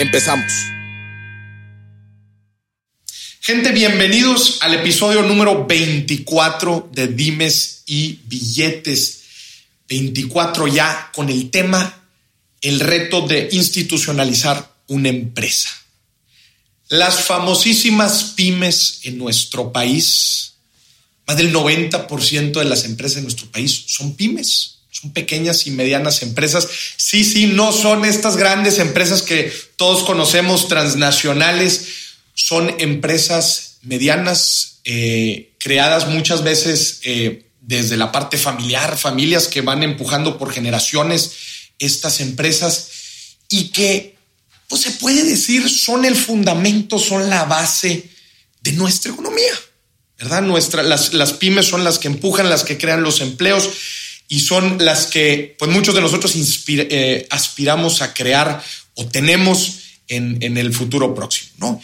Empezamos. Gente, bienvenidos al episodio número 24 de Dimes y Billetes. 24 ya con el tema, el reto de institucionalizar una empresa. Las famosísimas pymes en nuestro país, más del 90% de las empresas en nuestro país son pymes, son pequeñas y medianas empresas. Sí, sí, no son estas grandes empresas que todos conocemos, transnacionales, son empresas medianas, eh, creadas muchas veces eh, desde la parte familiar, familias que van empujando por generaciones estas empresas y que, pues se puede decir, son el fundamento, son la base de nuestra economía, ¿verdad? Nuestra, las, las pymes son las que empujan, las que crean los empleos y son las que, pues muchos de nosotros eh, aspiramos a crear o tenemos en, en el futuro próximo, ¿no?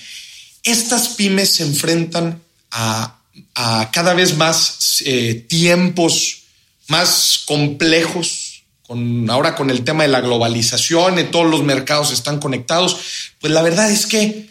Estas pymes se enfrentan a a cada vez más eh, tiempos más complejos, con, ahora con el tema de la globalización, y todos los mercados están conectados, pues la verdad es que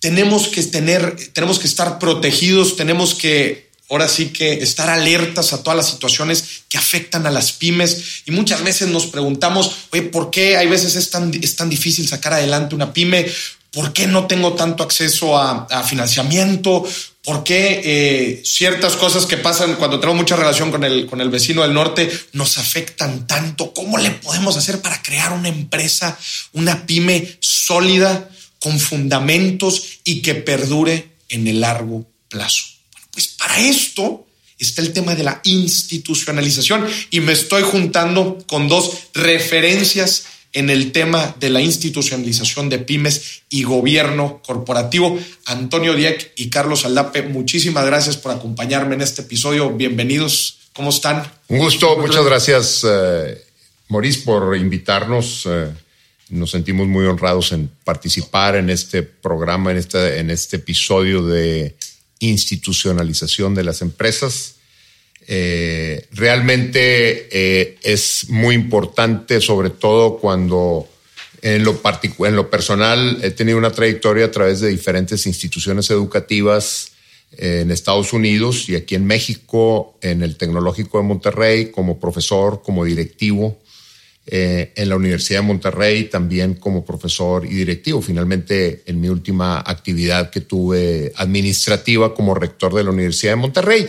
tenemos que tener, tenemos que estar protegidos, tenemos que ahora sí que estar alertas a todas las situaciones que afectan a las pymes y muchas veces nos preguntamos, oye, ¿por qué hay veces es tan, es tan difícil sacar adelante una pyme? ¿Por qué no tengo tanto acceso a, financiamiento? por qué eh, ciertas cosas que pasan cuando tenemos mucha relación con el, con el vecino del norte nos afectan tanto. ¿Cómo le podemos hacer para crear una empresa, una pyme sólida, con fundamentos y que perdure en el largo plazo? Pues para esto está el tema de la institucionalización y me estoy juntando con dos referencias en el tema de la institucionalización de pymes y gobierno corporativo. Antonio Dieck y Carlos Aldape, muchísimas gracias por acompañarme en este episodio. Bienvenidos. ¿Cómo están? Un gusto. Muchas gracias, eh, Maurice, por invitarnos. Eh, nos sentimos muy honrados en participar en este programa, en este, en este episodio de institucionalización de las empresas. Eh, realmente eh, es muy importante, sobre todo cuando en lo, en lo personal he tenido una trayectoria a través de diferentes instituciones educativas eh, en Estados Unidos y aquí en México, en el Tecnológico de Monterrey, como profesor, como directivo. En la Universidad de Monterrey también como profesor y directivo. Finalmente, en mi última actividad que tuve administrativa como rector de la Universidad de Monterrey.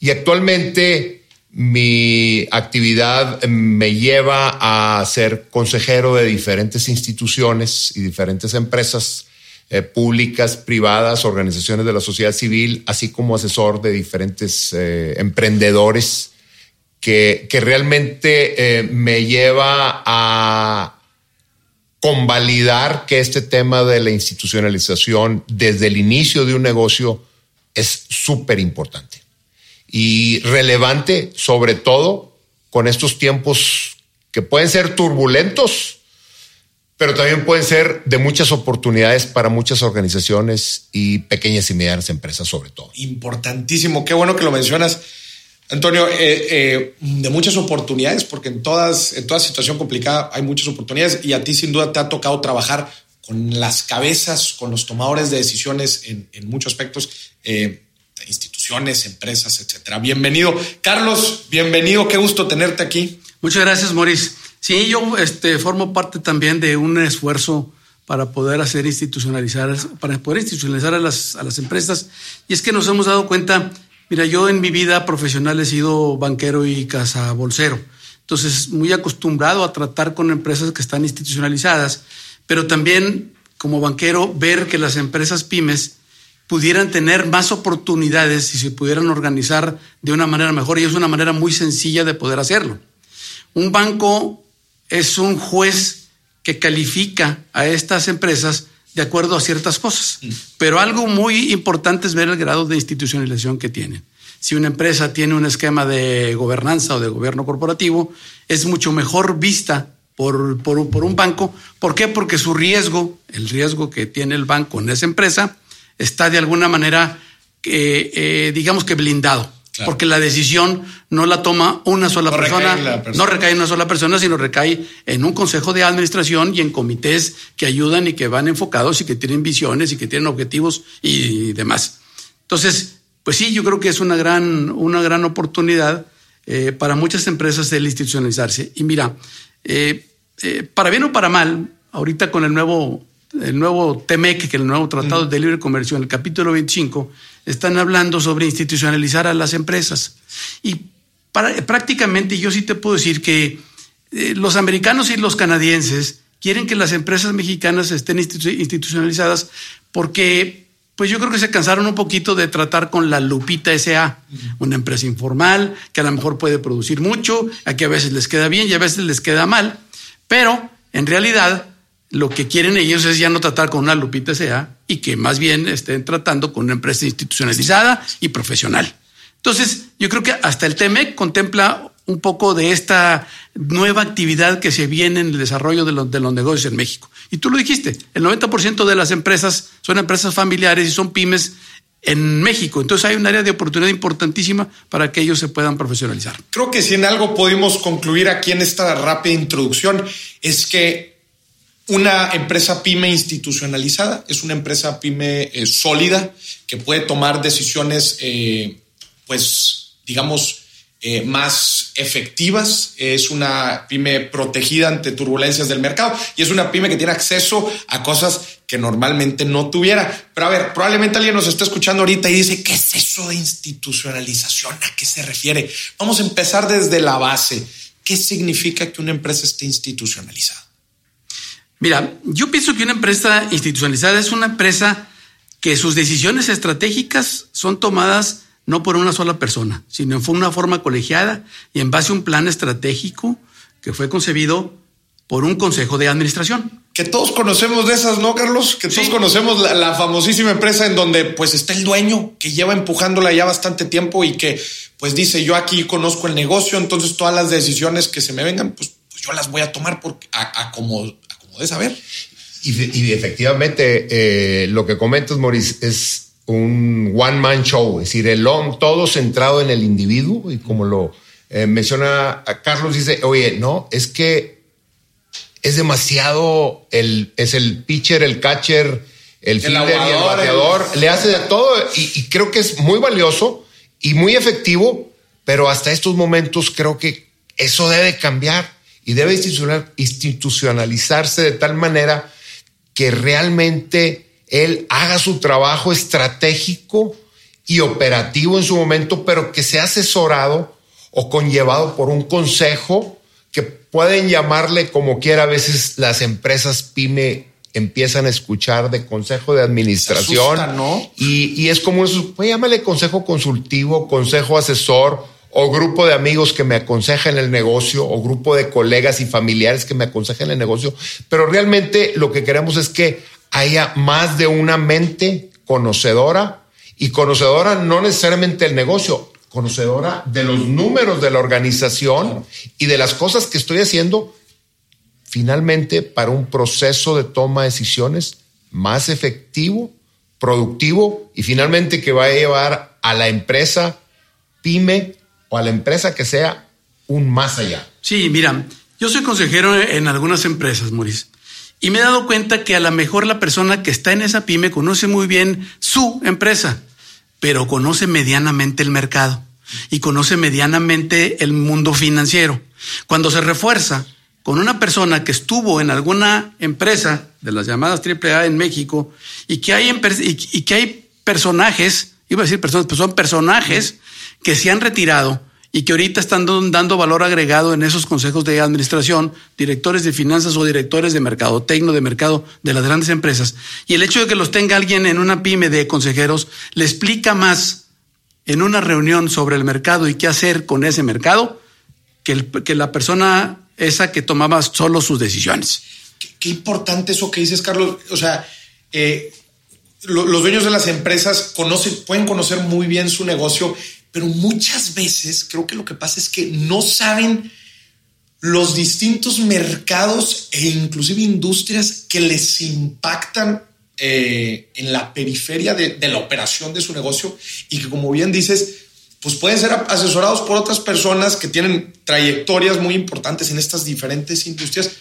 Y actualmente mi actividad me lleva a ser consejero de diferentes instituciones y diferentes empresas eh, públicas, privadas, organizaciones de la sociedad civil, así como asesor de diferentes eh, emprendedores que, realmente eh, me lleva a convalidar que este tema de la institucionalización desde el inicio de un negocio es súper importante y relevante, sobre todo con estos tiempos que pueden ser turbulentos, pero también pueden ser de muchas oportunidades para muchas organizaciones y pequeñas y medianas empresas sobre todo. Importantísimo, qué bueno que lo mencionas. Antonio, eh, eh, de muchas oportunidades, porque en, todas, en toda situación complicada hay muchas oportunidades y a ti sin duda te ha tocado trabajar con las cabezas, con los tomadores de decisiones en, muchos aspectos. Eh, instituciones, empresas, etcétera. Bienvenido. Carlos, bienvenido. Qué gusto tenerte aquí. Muchas gracias, Maurice. Sí, yo este, formo parte también de un esfuerzo para poder hacer institucionalizar, para poder institucionalizar a las, a las empresas. Y es que nos hemos dado cuenta, mira, yo en mi vida profesional he sido banquero y cazabolsero. Entonces, muy acostumbrado a tratar con empresas que están institucionalizadas, pero también como banquero ver que las empresas pymes pudieran tener más oportunidades y se pudieran organizar de una manera mejor. Y es una manera muy sencilla de poder hacerlo. Un banco es un juez que califica a estas empresas de acuerdo a ciertas cosas. Mm. Pero algo muy importante es ver el grado de institucionalización que tienen. Si una empresa tiene un esquema de gobernanza o de gobierno corporativo, es mucho mejor vista por, por, un banco. ¿Por qué? Porque su riesgo, el riesgo que tiene el banco en esa empresa, está de alguna manera, eh, eh, digamos que blindado. Porque la decisión no la toma una sola persona, no recae en una sola persona, sino recae en un consejo de administración y en comités que ayudan y que van enfocados y que tienen visiones y que tienen objetivos y demás. Entonces, pues sí, yo creo que es una gran, una gran oportunidad eh, para muchas empresas el institucionalizarse. Y mira, eh, eh, para bien o para mal, ahorita con el nuevo, el nuevo TEMEC, que es el nuevo Tratado de Libre Comercio, en el capítulo 25, están hablando sobre institucionalizar a las empresas. Y prácticamente yo sí te puedo decir que eh, los americanos y los canadienses quieren que las empresas mexicanas estén institucionalizadas porque pues yo creo que se cansaron un poquito de tratar con la Lupita SA, una empresa informal que a lo mejor puede producir mucho, a que a veces les queda bien y a veces les queda mal, pero en realidad lo que quieren ellos es ya no tratar con una Lupita SA y que más bien estén tratando con una empresa institucionalizada y profesional. Entonces, yo creo que hasta el TEMEC contempla un poco de esta nueva actividad que se viene en el desarrollo de los, de los negocios en México. Y tú lo dijiste, el 90% de las empresas son empresas familiares y son pymes en México. Entonces hay un área de oportunidad importantísima para que ellos se puedan profesionalizar. Creo que si en algo pudimos concluir aquí en esta rápida introducción es que una empresa pyme institucionalizada es una empresa pyme eh, sólida que puede tomar decisiones, eh, pues, digamos, eh, más efectivas, es una pyme protegida ante turbulencias del mercado y es una pyme que tiene acceso a cosas que normalmente no tuviera. Pero a ver, probablemente alguien nos está escuchando ahorita y dice, ¿qué es eso de institucionalización? ¿A qué se refiere? Vamos a empezar desde la base. ¿Qué significa que una empresa esté institucionalizada? Mira, yo pienso que una empresa institucionalizada es una empresa que sus decisiones estratégicas son tomadas no por una sola persona, sino en una forma colegiada y en base a un plan estratégico que fue concebido por un consejo de administración. Que todos conocemos de esas, ¿no, Carlos? Que todos conocemos la, famosísima empresa en donde pues está el dueño que lleva empujándola ya bastante tiempo y que pues dice yo aquí conozco el negocio, entonces todas las decisiones que se me vengan, pues, pues yo las voy a tomar porque a, como, de saber. Y, efectivamente, eh, lo que comentas, Maurice, es un one man show, es decir, el todo centrado en el individuo y como lo eh, menciona Carlos, dice, oye, no, es que es demasiado, el, es el pitcher, el catcher, el, el y el bateador, le hace de todo y, creo que es muy valioso y muy efectivo, pero hasta estos momentos creo que eso debe cambiar y debe institucionalizarse de tal manera que realmente él haga su trabajo estratégico y operativo en su momento, pero que sea asesorado o conllevado por un consejo que pueden llamarle como quiera. A veces las empresas pyme empiezan a escuchar de consejo de administración y, es como eso, pues llámale consejo consultivo, consejo asesor o grupo de amigos que me aconsejan el negocio o grupo de colegas y familiares que me aconsejan el negocio, pero realmente lo que queremos es que haya más de una mente conocedora y conocedora no necesariamente del negocio, conocedora de los números de la organización y de las cosas que estoy haciendo finalmente para un proceso de toma de decisiones más efectivo, productivo y finalmente que va a llevar a la empresa pyme o a la empresa que sea un más allá. Sí, mira, yo soy consejero en algunas empresas, Maurice. Y me he dado cuenta que a lo mejor la persona que está en esa pyme conoce muy bien su empresa, pero conoce medianamente el mercado y conoce medianamente el mundo financiero. Cuando se refuerza con una persona que estuvo en alguna empresa de las llamadas AAA en México y que hay, y que hay personajes, iba a decir personas, pero son personajes que se han retirado y que ahorita están dando valor agregado en esos consejos de administración, directores de finanzas o directores de mercado, tecno de mercado de las grandes empresas. Y el hecho de que los tenga alguien en una pyme de consejeros le explica más en una reunión sobre el mercado y qué hacer con ese mercado que, que la persona esa que tomaba solo sus decisiones. Qué, importante eso que dices, Carlos. O sea, eh, los dueños de las empresas conocen, pueden conocer muy bien su negocio, pero muchas veces creo que lo que pasa es que no saben los distintos mercados e inclusive industrias que les impactan eh, en la periferia de, la operación de su negocio y que como bien dices, pues pueden ser asesorados por otras personas que tienen trayectorias muy importantes en estas diferentes industrias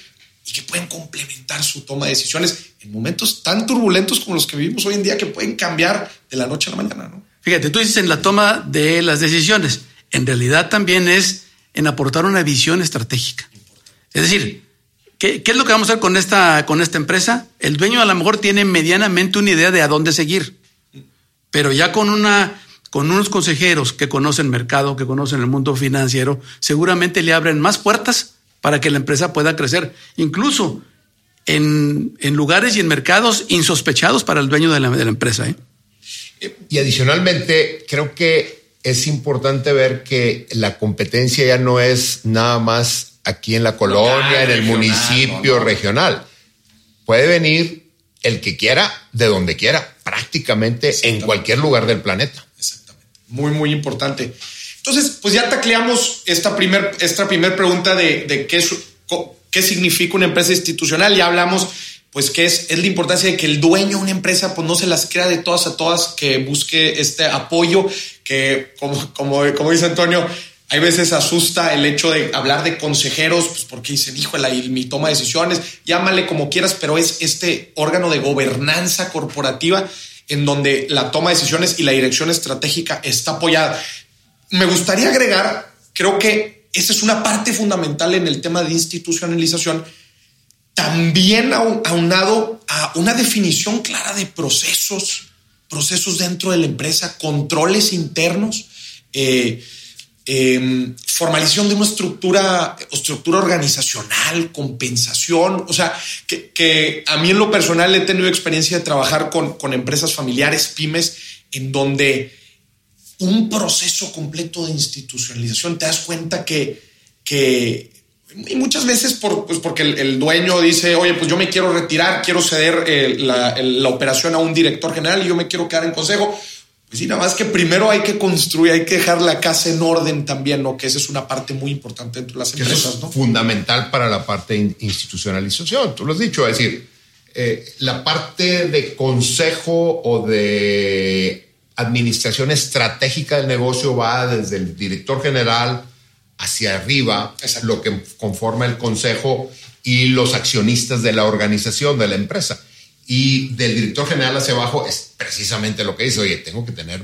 y que pueden complementar su toma de decisiones en momentos tan turbulentos como los que vivimos hoy en día que pueden cambiar de la noche a la mañana. ¿no? Fíjate, tú dices en la toma de las decisiones, en realidad también es en aportar una visión estratégica. Es decir, ¿qué, es lo que vamos a hacer con esta, con esta empresa? El dueño a lo mejor tiene medianamente una idea de a dónde seguir, pero ya con una con unos consejeros que conocen el mercado, que conocen el mundo financiero, seguramente le abren más puertas para que la empresa pueda crecer, incluso en, lugares y en mercados insospechados para el dueño de la, de la empresa. ¿eh? Y adicionalmente, creo que es importante ver que la competencia ya no es nada más aquí en la colonia, en el municipio regional. Puede venir el que quiera, de donde quiera, prácticamente en cualquier lugar del planeta. Exactamente. Muy, muy importante. Entonces, pues ya tacleamos esta primera esta primer pregunta de, qué, qué significa una empresa institucional. Ya hablamos, pues, qué es, es la importancia de que el dueño de una empresa, pues, no se las crea de todas a todas, que busque este apoyo, que, como, como, como dice Antonio, hay veces asusta el hecho de hablar de consejeros, pues porque dicen, híjole, y mi toma de decisiones, llámale como quieras, pero es este órgano de gobernanza corporativa en donde la toma de decisiones y la dirección estratégica está apoyada. Me gustaría agregar, creo que esa es una parte fundamental en el tema de institucionalización, también aunado a una definición clara de procesos, procesos dentro de la empresa, controles internos, eh, em, formalización de una estructura, estructura organizacional, compensación. O sea, que, a mí en lo personal he tenido experiencia de trabajar con, con empresas familiares, pymes, en donde un proceso completo de institucionalización. Te das cuenta que, que y muchas veces por, pues porque el, dueño dice, oye, pues yo me quiero retirar, quiero ceder eh, la, la, operación a un director general y yo me quiero quedar en consejo. Pues sí, nada más que primero hay que construir, hay que dejar la casa en orden también, ¿no? Que esa es una parte muy importante dentro de las empresas, ¿no? Fundamental para la parte de institucionalización, tú lo has dicho, es decir, eh, la parte de consejo o de administración estratégica del negocio va desde el director general hacia arriba, es lo que conforma el consejo y los accionistas de la organización, de la empresa. Y del director general hacia abajo es precisamente lo que dice, oye, tengo que tener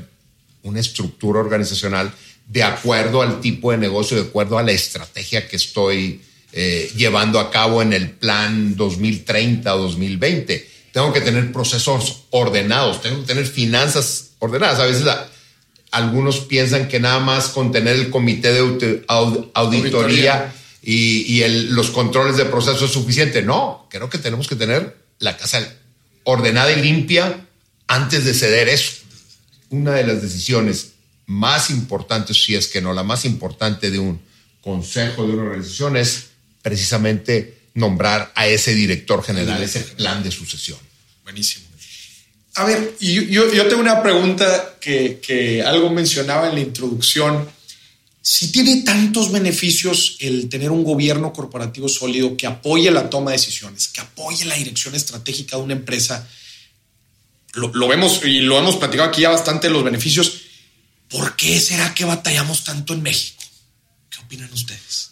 una estructura organizacional de acuerdo al tipo de negocio, de acuerdo a la estrategia que estoy eh, llevando a cabo en el plan 2030 o 2020. Tengo que tener procesos ordenados, tengo que tener finanzas ordenadas. A veces algunos piensan que nada más con tener el comité de auditoría, y, los controles de proceso es suficiente. No, creo que tenemos que tener la casa ordenada y limpia antes de ceder eso. Una de las decisiones más importantes, si es que no la más importante de un consejo de una organización es precisamente nombrar a ese director general, ese plan de sucesión. Buenísimo. A ver, yo, yo, tengo una pregunta que, algo mencionaba en la introducción. Si tiene tantos beneficios el tener un gobierno corporativo sólido que apoye la toma de decisiones, que apoye la dirección estratégica de una empresa, lo, lo, vemos y lo hemos platicado aquí ya bastante los beneficios. ¿Por qué será que batallamos tanto en México? ¿Qué opinan ustedes?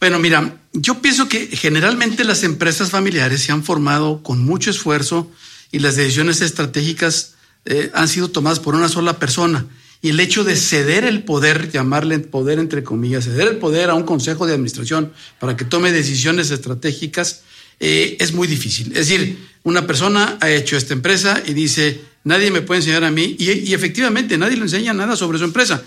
Bueno, mira, yo pienso que generalmente las empresas familiares se han formado con mucho esfuerzo y las decisiones estratégicas eh, han sido tomadas por una sola persona. Y el hecho de ceder el poder, llamarle poder entre comillas, ceder el poder a un consejo de administración para que tome decisiones estratégicas, eh, es muy difícil. Es decir, una persona ha hecho esta empresa y dice, nadie me puede enseñar a mí, y, y efectivamente nadie le enseña nada sobre su empresa.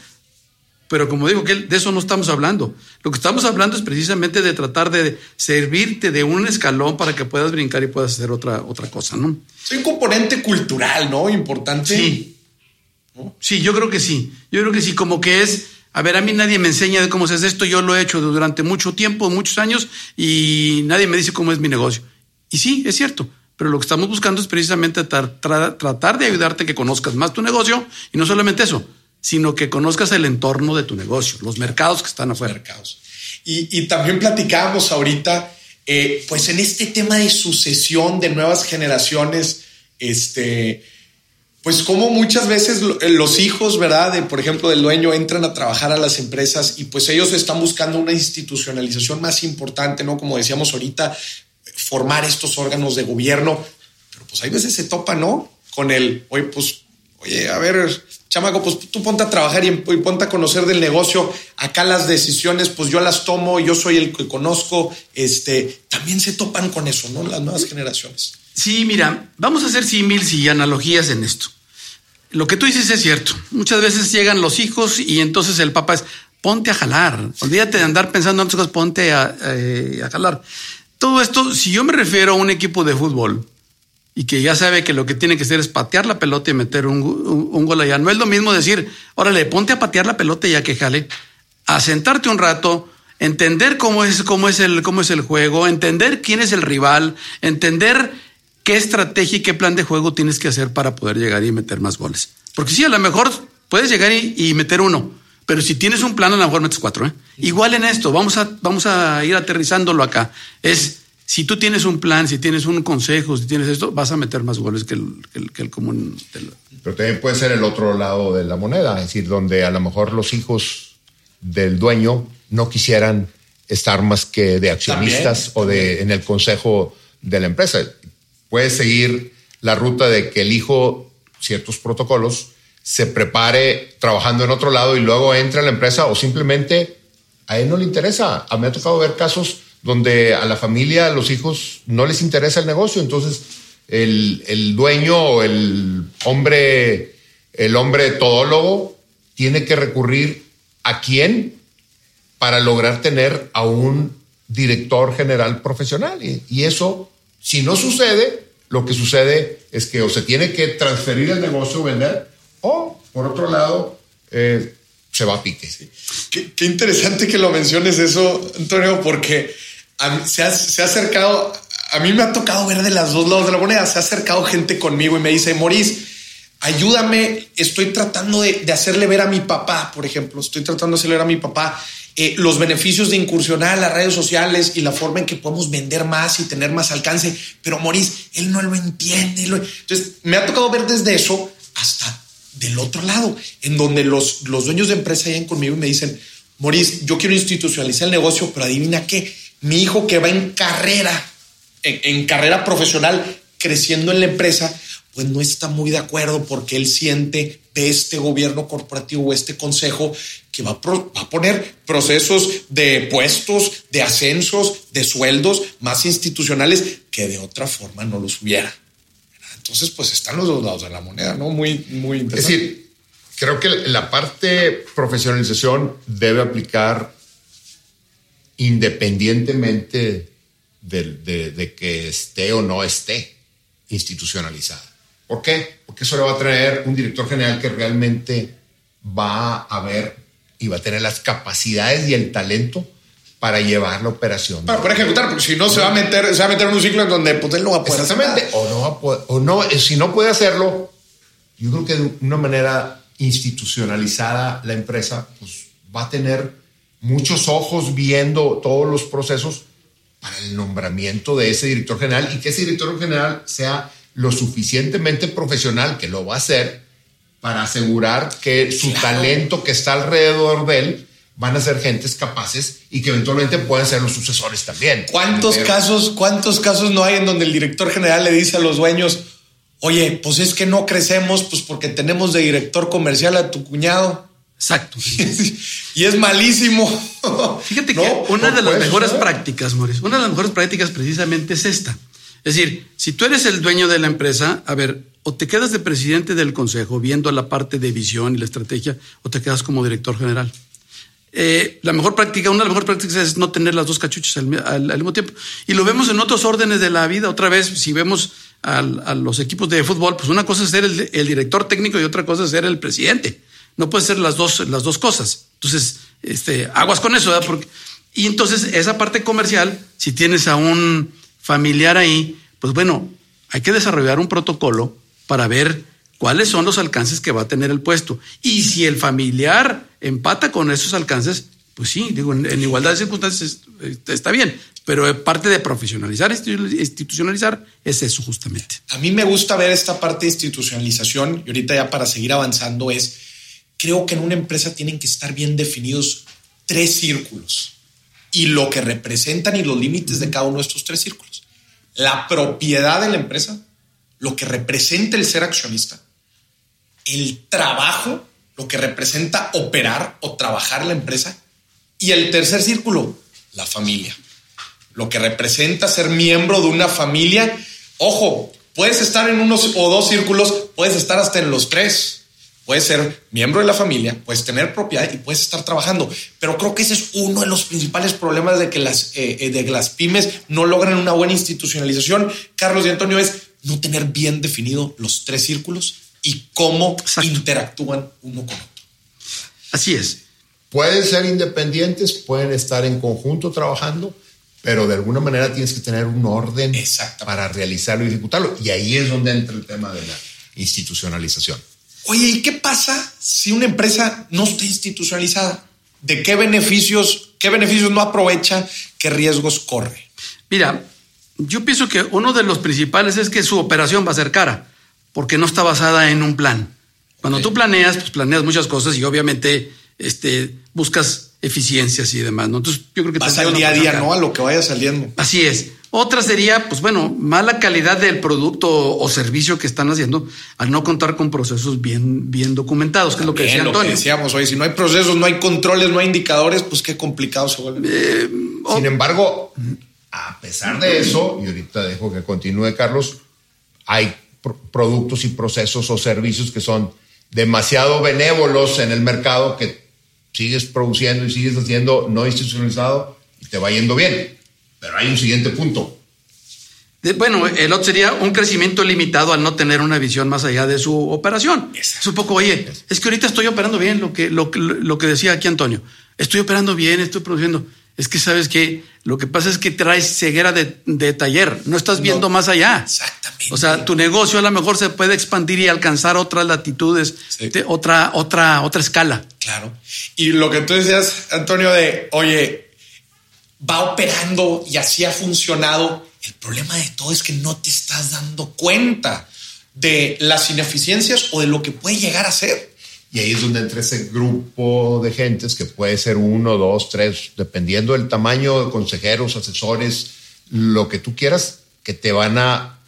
Pero como digo, que de eso no estamos hablando. Lo que estamos hablando es precisamente de tratar de servirte de un escalón para que puedas brincar y puedas hacer otra, otra cosa, ¿no? Es un componente cultural, ¿no? Importante. Sí. Sí, yo creo que sí. Yo creo que sí, como que es, a ver, a mí nadie me enseña de cómo se hace esto, yo lo he hecho durante mucho tiempo, muchos años, y nadie me dice cómo es mi negocio. Y sí, es cierto, pero lo que estamos buscando es precisamente tratar de ayudarte a que conozcas más tu negocio y no solamente eso, sino que conozcas el entorno de tu negocio, los mercados que están afuera. Mercados. Y, también platicábamos ahorita, eh, pues en este tema de sucesión de nuevas generaciones, este, pues como muchas veces eh, los hijos, ¿verdad? De, por ejemplo, del dueño entran a trabajar a las empresas y pues ellos están buscando una institucionalización más importante, ¿no? Como decíamos ahorita, formar estos órganos de gobierno, pero pues hay veces se topa, ¿no? Con el, oye, pues, oye, a ver, chamaco, pues tú ponte a trabajar y, ponte a conocer del negocio. Acá las decisiones, pues yo las tomo, yo soy el que conozco. Este, también se topan con eso, ¿no? Las nuevas generaciones. Sí, mira, vamos a hacer símiles y analogías en esto. Lo que tú dices es cierto. Muchas veces llegan los hijos y entonces el papá es, ponte a jalar. Olvídate de andar pensando en otras cosas, ponte a, eh, a jalar. Todo esto, si yo me refiero a un equipo de fútbol y que ya sabe que lo que tiene que hacer es patear la pelota y meter un, un, gol allá, no es lo mismo decir, órale, ponte a patear la pelota y ya que jale, a sentarte un rato, entender cómo es, cómo es, el, cómo es el juego, entender quién es el rival, entender qué estrategia y qué plan de juego tienes que hacer para poder llegar y meter más goles. Porque sí, a lo mejor puedes llegar y, meter uno, pero si tienes un plan, a lo mejor metes cuatro. ¿eh? Igual en esto, vamos a, vamos a ir aterrizándolo acá. Es, si tú tienes un plan, si tienes un consejo, si tienes esto, vas a meter más goles que el, que el, común. Pero también puede ser el otro lado de la moneda, es decir, donde a lo mejor los hijos del dueño no quisieran estar más que de accionistas o de en el consejo de la empresa puede seguir la ruta de que el hijo ciertos protocolos, se prepare trabajando en otro lado y luego entre a la empresa o simplemente a él no le interesa. A mí me ha tocado ver casos donde a la familia, a los hijos, no les interesa el negocio. Entonces, el, el dueño el hombre, el hombre todólogo tiene que recurrir a quién para lograr tener a un director general profesional. Y, eso si no sucede, lo que sucede es que o se tiene que transferir el negocio, vender, o por otro lado, eh, se va a pique. Qué, interesante que lo menciones eso, Antonio, porque se, ha, acercado, a mí me ha tocado ver de las dos lados de la moneda, se ha acercado gente conmigo y me dice, Moris, ayúdame, estoy tratando de, de hacerle ver a mi papá, por ejemplo, estoy tratando de hacerle ver a mi papá eh, los beneficios de incursionar las redes sociales y la forma en que podemos vender más y tener más alcance. Pero Maurice, él no lo entiende. Entonces, me ha tocado ver desde eso hasta del otro lado, en donde los, los dueños de empresa llegan conmigo y me dicen, Maurice, yo quiero institucionalizar el negocio, pero adivina qué, mi hijo que va en carrera, en carrera profesional, creciendo en la empresa, pues no está muy de acuerdo porque él siente de este gobierno corporativo o este consejo que va a, poner procesos de puestos, de ascensos, de sueldos más institucionales que de otra forma no los hubiera. Entonces, pues están los dos lados de la moneda, ¿no? Muy, muy interesante. Es decir, creo que la parte profesionalización debe aplicar independientemente de que esté o no esté institucionalizada. ¿Por qué? Porque eso le va a traer un director general que realmente va a ver y va a tener las capacidades y el talento para llevar la operación. Para ejecutar, porque si no se va a meter, se va a meter en un ciclo en donde pues, él no va a poder Exactamente. O no va a poder, o no, eh, si no puede hacerlo, yo creo que de una manera institucionalizada la empresa, pues va a tener muchos ojos viendo todos los procesos para el nombramiento de ese director general y que ese director general sea lo suficientemente profesional que lo va a hacer para asegurar que su talento que está alrededor de él van a ser gentes capaces y que eventualmente pueden ser los sucesores también. ¿Cuántos casos, cuántos casos no hay en donde el director general le dice a los dueños, oye, pues es que no crecemos, pues porque tenemos de director comercial a tu cuñado? Exacto. y es malísimo. Fíjate que una de las mejores prácticas, Mauricio, una de las mejores prácticas precisamente es esta. Es decir, si tú eres el dueño de la empresa, a ver, o te quedas de presidente del consejo viendo la parte de visión y la estrategia, o te quedas como director general. Eh, la mejor práctica, una de las mejores prácticas es no tener las dos cachuchas al, mismo tiempo. Y lo vemos en otros órdenes de la vida. Otra vez, si vemos a los equipos de fútbol, pues una cosa es ser el, director técnico y otra cosa es ser el presidente. No puede ser las dos, las dos cosas. Entonces, este, aguas con eso. Porque, y entonces esa parte comercial, si tienes a un familiar ahí, pues bueno, hay que desarrollar un protocolo para ver cuáles son los alcances que va a tener el puesto. Y si el familiar empata con esos alcances, pues sí, digo, en, igualdad de circunstancias está bien, pero parte de profesionalizar, institucionalizar es eso justamente. A mí me gusta ver esta parte de institucionalización y ahorita ya para seguir avanzando es, creo que en una empresa tienen que estar bien definidos tres círculos y lo que representan y los límites de cada uno de estos tres círculos. La propiedad de la empresa, lo que representa el ser accionista, el trabajo, lo que representa operar o trabajar la empresa, y el tercer círculo, la familia, lo que representa ser miembro de una familia. Ojo, puedes estar en unos o dos círculos, puedes estar hasta en los tres. Puedes ser miembro de la familia, puedes tener propiedad y puedes estar trabajando. Pero creo que ese es uno de los principales problemas de que las, eh, eh, de las pymes no logran una buena institucionalización. Carlos y Antonio es no tener bien definido los tres círculos y cómo interactúan uno con otro. Así es. Pueden ser independientes, pueden estar en conjunto trabajando, pero de alguna manera tienes que tener un orden para realizarlo y ejecutarlo. Y ahí es donde entra el tema de la institucionalización. Oye, ¿y qué pasa si una empresa no está institucionalizada? ¿De qué beneficios, qué beneficios no aprovecha? ¿Qué riesgos corre? Mira, yo pienso que uno de los principales es que su operación va a ser cara porque no está basada en un plan. Cuando tú planeas, pues planeas muchas cosas y obviamente este, buscas eficiencias y demás. ¿no? Entonces, yo creo que... Vas al día a día, ¿no? A lo que vaya saliendo. Así es. Otra sería, pues bueno, mala calidad del producto o servicio que están haciendo al no contar con procesos bien, bien documentados, que es lo que decía Antonio. decíamos, oye, si no hay procesos, no hay controles, no hay indicadores, pues qué complicado se vuelve. Eh, Sin embargo, a pesar de eso, y ahorita dejo que continúe Carlos, hay productos y procesos o servicios que son demasiado benévolos en el mercado que sigues produciendo y sigues haciendo no institucionalizado y te va yendo bien. Pero hay un siguiente punto. bueno, el otro sería un crecimiento limitado al no tener una visión más allá de su operación. Es un poco, oye, es que ahorita estoy operando bien, lo que, lo, lo que decía aquí Antonio. Estoy operando bien, estoy produciendo. Es que sabes que lo que pasa es que traes ceguera de, taller, no estás viendo más allá. Exactamente. O sea, tu negocio a lo mejor se puede expandir y alcanzar otras latitudes, otra, otra, otra escala. Claro. Y lo que tú decías, Antonio, de, oye, va operando y así ha funcionado. El problema de todo es que no te estás dando cuenta de las ineficiencias o de lo que puede llegar a ser. Y ahí es donde entra ese grupo de gentes que puede ser uno, dos, tres, dependiendo del tamaño de consejeros, asesores, lo que tú quieras, que te van a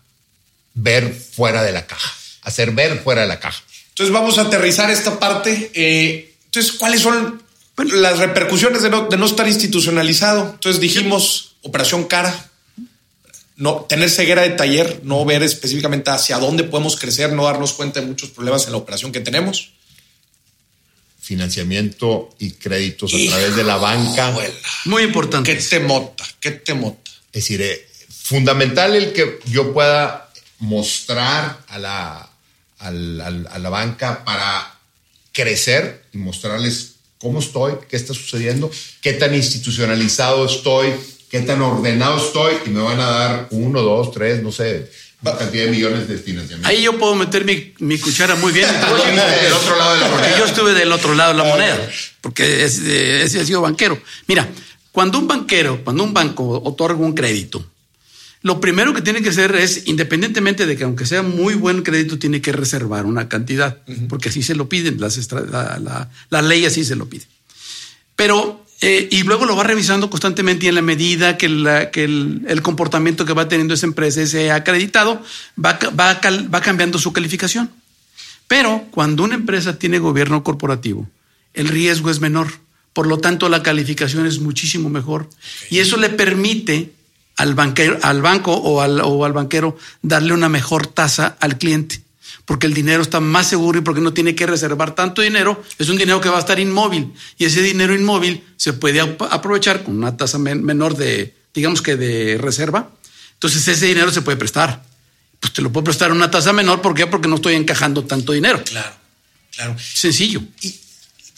ver fuera de la caja, hacer ver fuera de la caja. Entonces vamos a aterrizar esta parte. Eh, entonces, ¿cuáles son las repercusiones de no, de no estar institucionalizado? Entonces dijimos, operación cara, no tener ceguera de taller, no ver específicamente hacia dónde podemos crecer, no darnos cuenta de muchos problemas en la operación que tenemos financiamiento y créditos a través de la banca. Muy importante. ¿Qué te mota? ¿Qué te mota? Es decir, eh, fundamental el que yo pueda mostrar a la, a la, banca para crecer y mostrarles cómo estoy, qué está sucediendo, qué tan institucionalizado estoy, qué tan ordenado estoy y me van a dar uno, dos, tres, no sé, cantidad de millones de financiamiento. Ahí yo puedo meter mi, mi cuchara muy bien. del otro lado de la moneda. yo estuve del otro lado de la moneda, porque ese, ha sido banquero. Mira, cuando un banquero, cuando un banco otorga un crédito, lo primero que tiene que hacer es, independientemente de que aunque sea muy buen crédito, tiene que reservar una cantidad, porque así se lo piden, las la, la, la ley así se lo pide. Pero eh, y luego lo va revisando constantemente y en la medida que, el, comportamiento que va teniendo esa empresa sea acreditado, va, va, cambiando su calificación. Pero cuando una empresa tiene gobierno corporativo, el riesgo es menor. Por lo tanto, la calificación es muchísimo mejor. Y eso le permite al, banquero, al banco o al, o al banquero darle una mejor tasa al cliente porque el dinero está más seguro y porque no tiene que reservar tanto dinero, es un dinero que va a estar inmóvil y ese dinero inmóvil se puede aprovechar con una tasa menor de, digamos que de reserva. Entonces ese dinero se puede prestar. Pues te lo puedo prestar a una tasa menor, ¿por qué? Porque no estoy encajando tanto dinero. Claro, claro. Sencillo. Y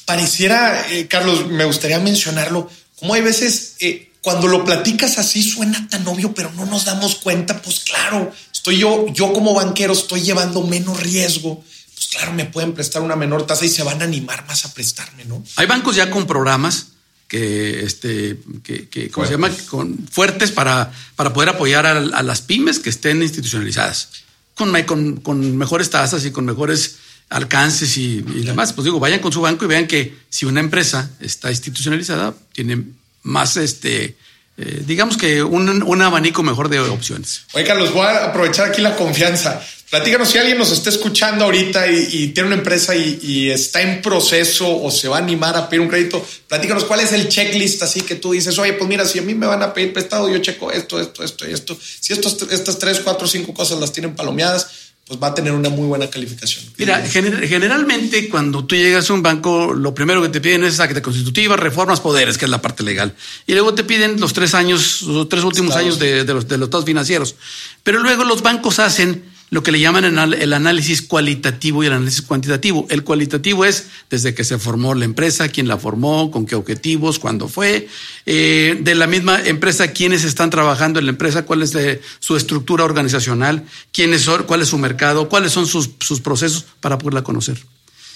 pareciera, eh, Carlos, me gustaría mencionarlo, como hay veces, eh, cuando lo platicas así suena tan obvio, pero no nos damos cuenta, pues claro, estoy yo, yo como banquero estoy llevando menos riesgo. Pues claro, me pueden prestar una menor tasa y se van a animar más a prestarme, ¿no? Hay bancos ya con programas que, este, que, ¿cómo se llama? Con, fuertes para, para poder apoyar a, las pymes que estén institucionalizadas, con, con, con mejores tasas y con mejores alcances y, demás. Pues digo, vayan con su banco y vean que si una empresa está institucionalizada, tiene más, este, eh, digamos que un, un, abanico mejor de opciones. Oye, Carlos, voy a aprovechar aquí la confianza. Platícanos si alguien nos está escuchando ahorita y, tiene una empresa y, está en proceso o se va a animar a pedir un crédito. Platícanos cuál es el checklist así que tú dices, oye, pues mira, si a mí me van a pedir prestado, yo checo esto, esto, esto y esto. Si estos, estas tres, cuatro, cinco cosas las tienen palomeadas, pues va a tener una muy buena calificación. Mira, generalmente cuando tú llegas a un banco, lo primero que te piden es acta constitutiva, reformas, poderes, que es la parte legal. Y luego te piden los tres años, los tres últimos años de, los, de los estados financieros. Pero luego los bancos hacen lo que le llaman el análisis cualitativo y el análisis cuantitativo. El cualitativo es desde que se formó la empresa, quién la formó, con qué objetivos, cuándo fue, eh, de la misma empresa, quiénes están trabajando en la empresa, cuál es su estructura organizacional, quiénes son, cuál es su mercado, cuáles son sus, procesos para poderla conocer.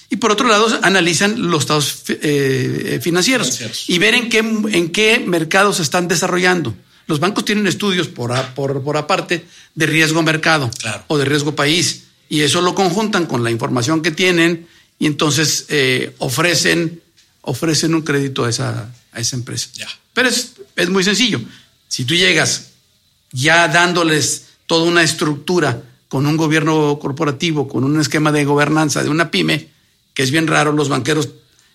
Y por otro lado, analizan los estados eh, financieros, y ver en qué, en qué mercados se están desarrollando. Los bancos tienen estudios por, por, por aparte de riesgo mercado o de riesgo país y eso lo conjuntan con la información que tienen y entonces eh, ofrecen, ofrecen un crédito a esa, a esa empresa. Pero es, es muy sencillo. Si tú llegas ya dándoles toda una estructura con un gobierno corporativo, con un esquema de gobernanza de una pyme, que es bien raro, los banqueros,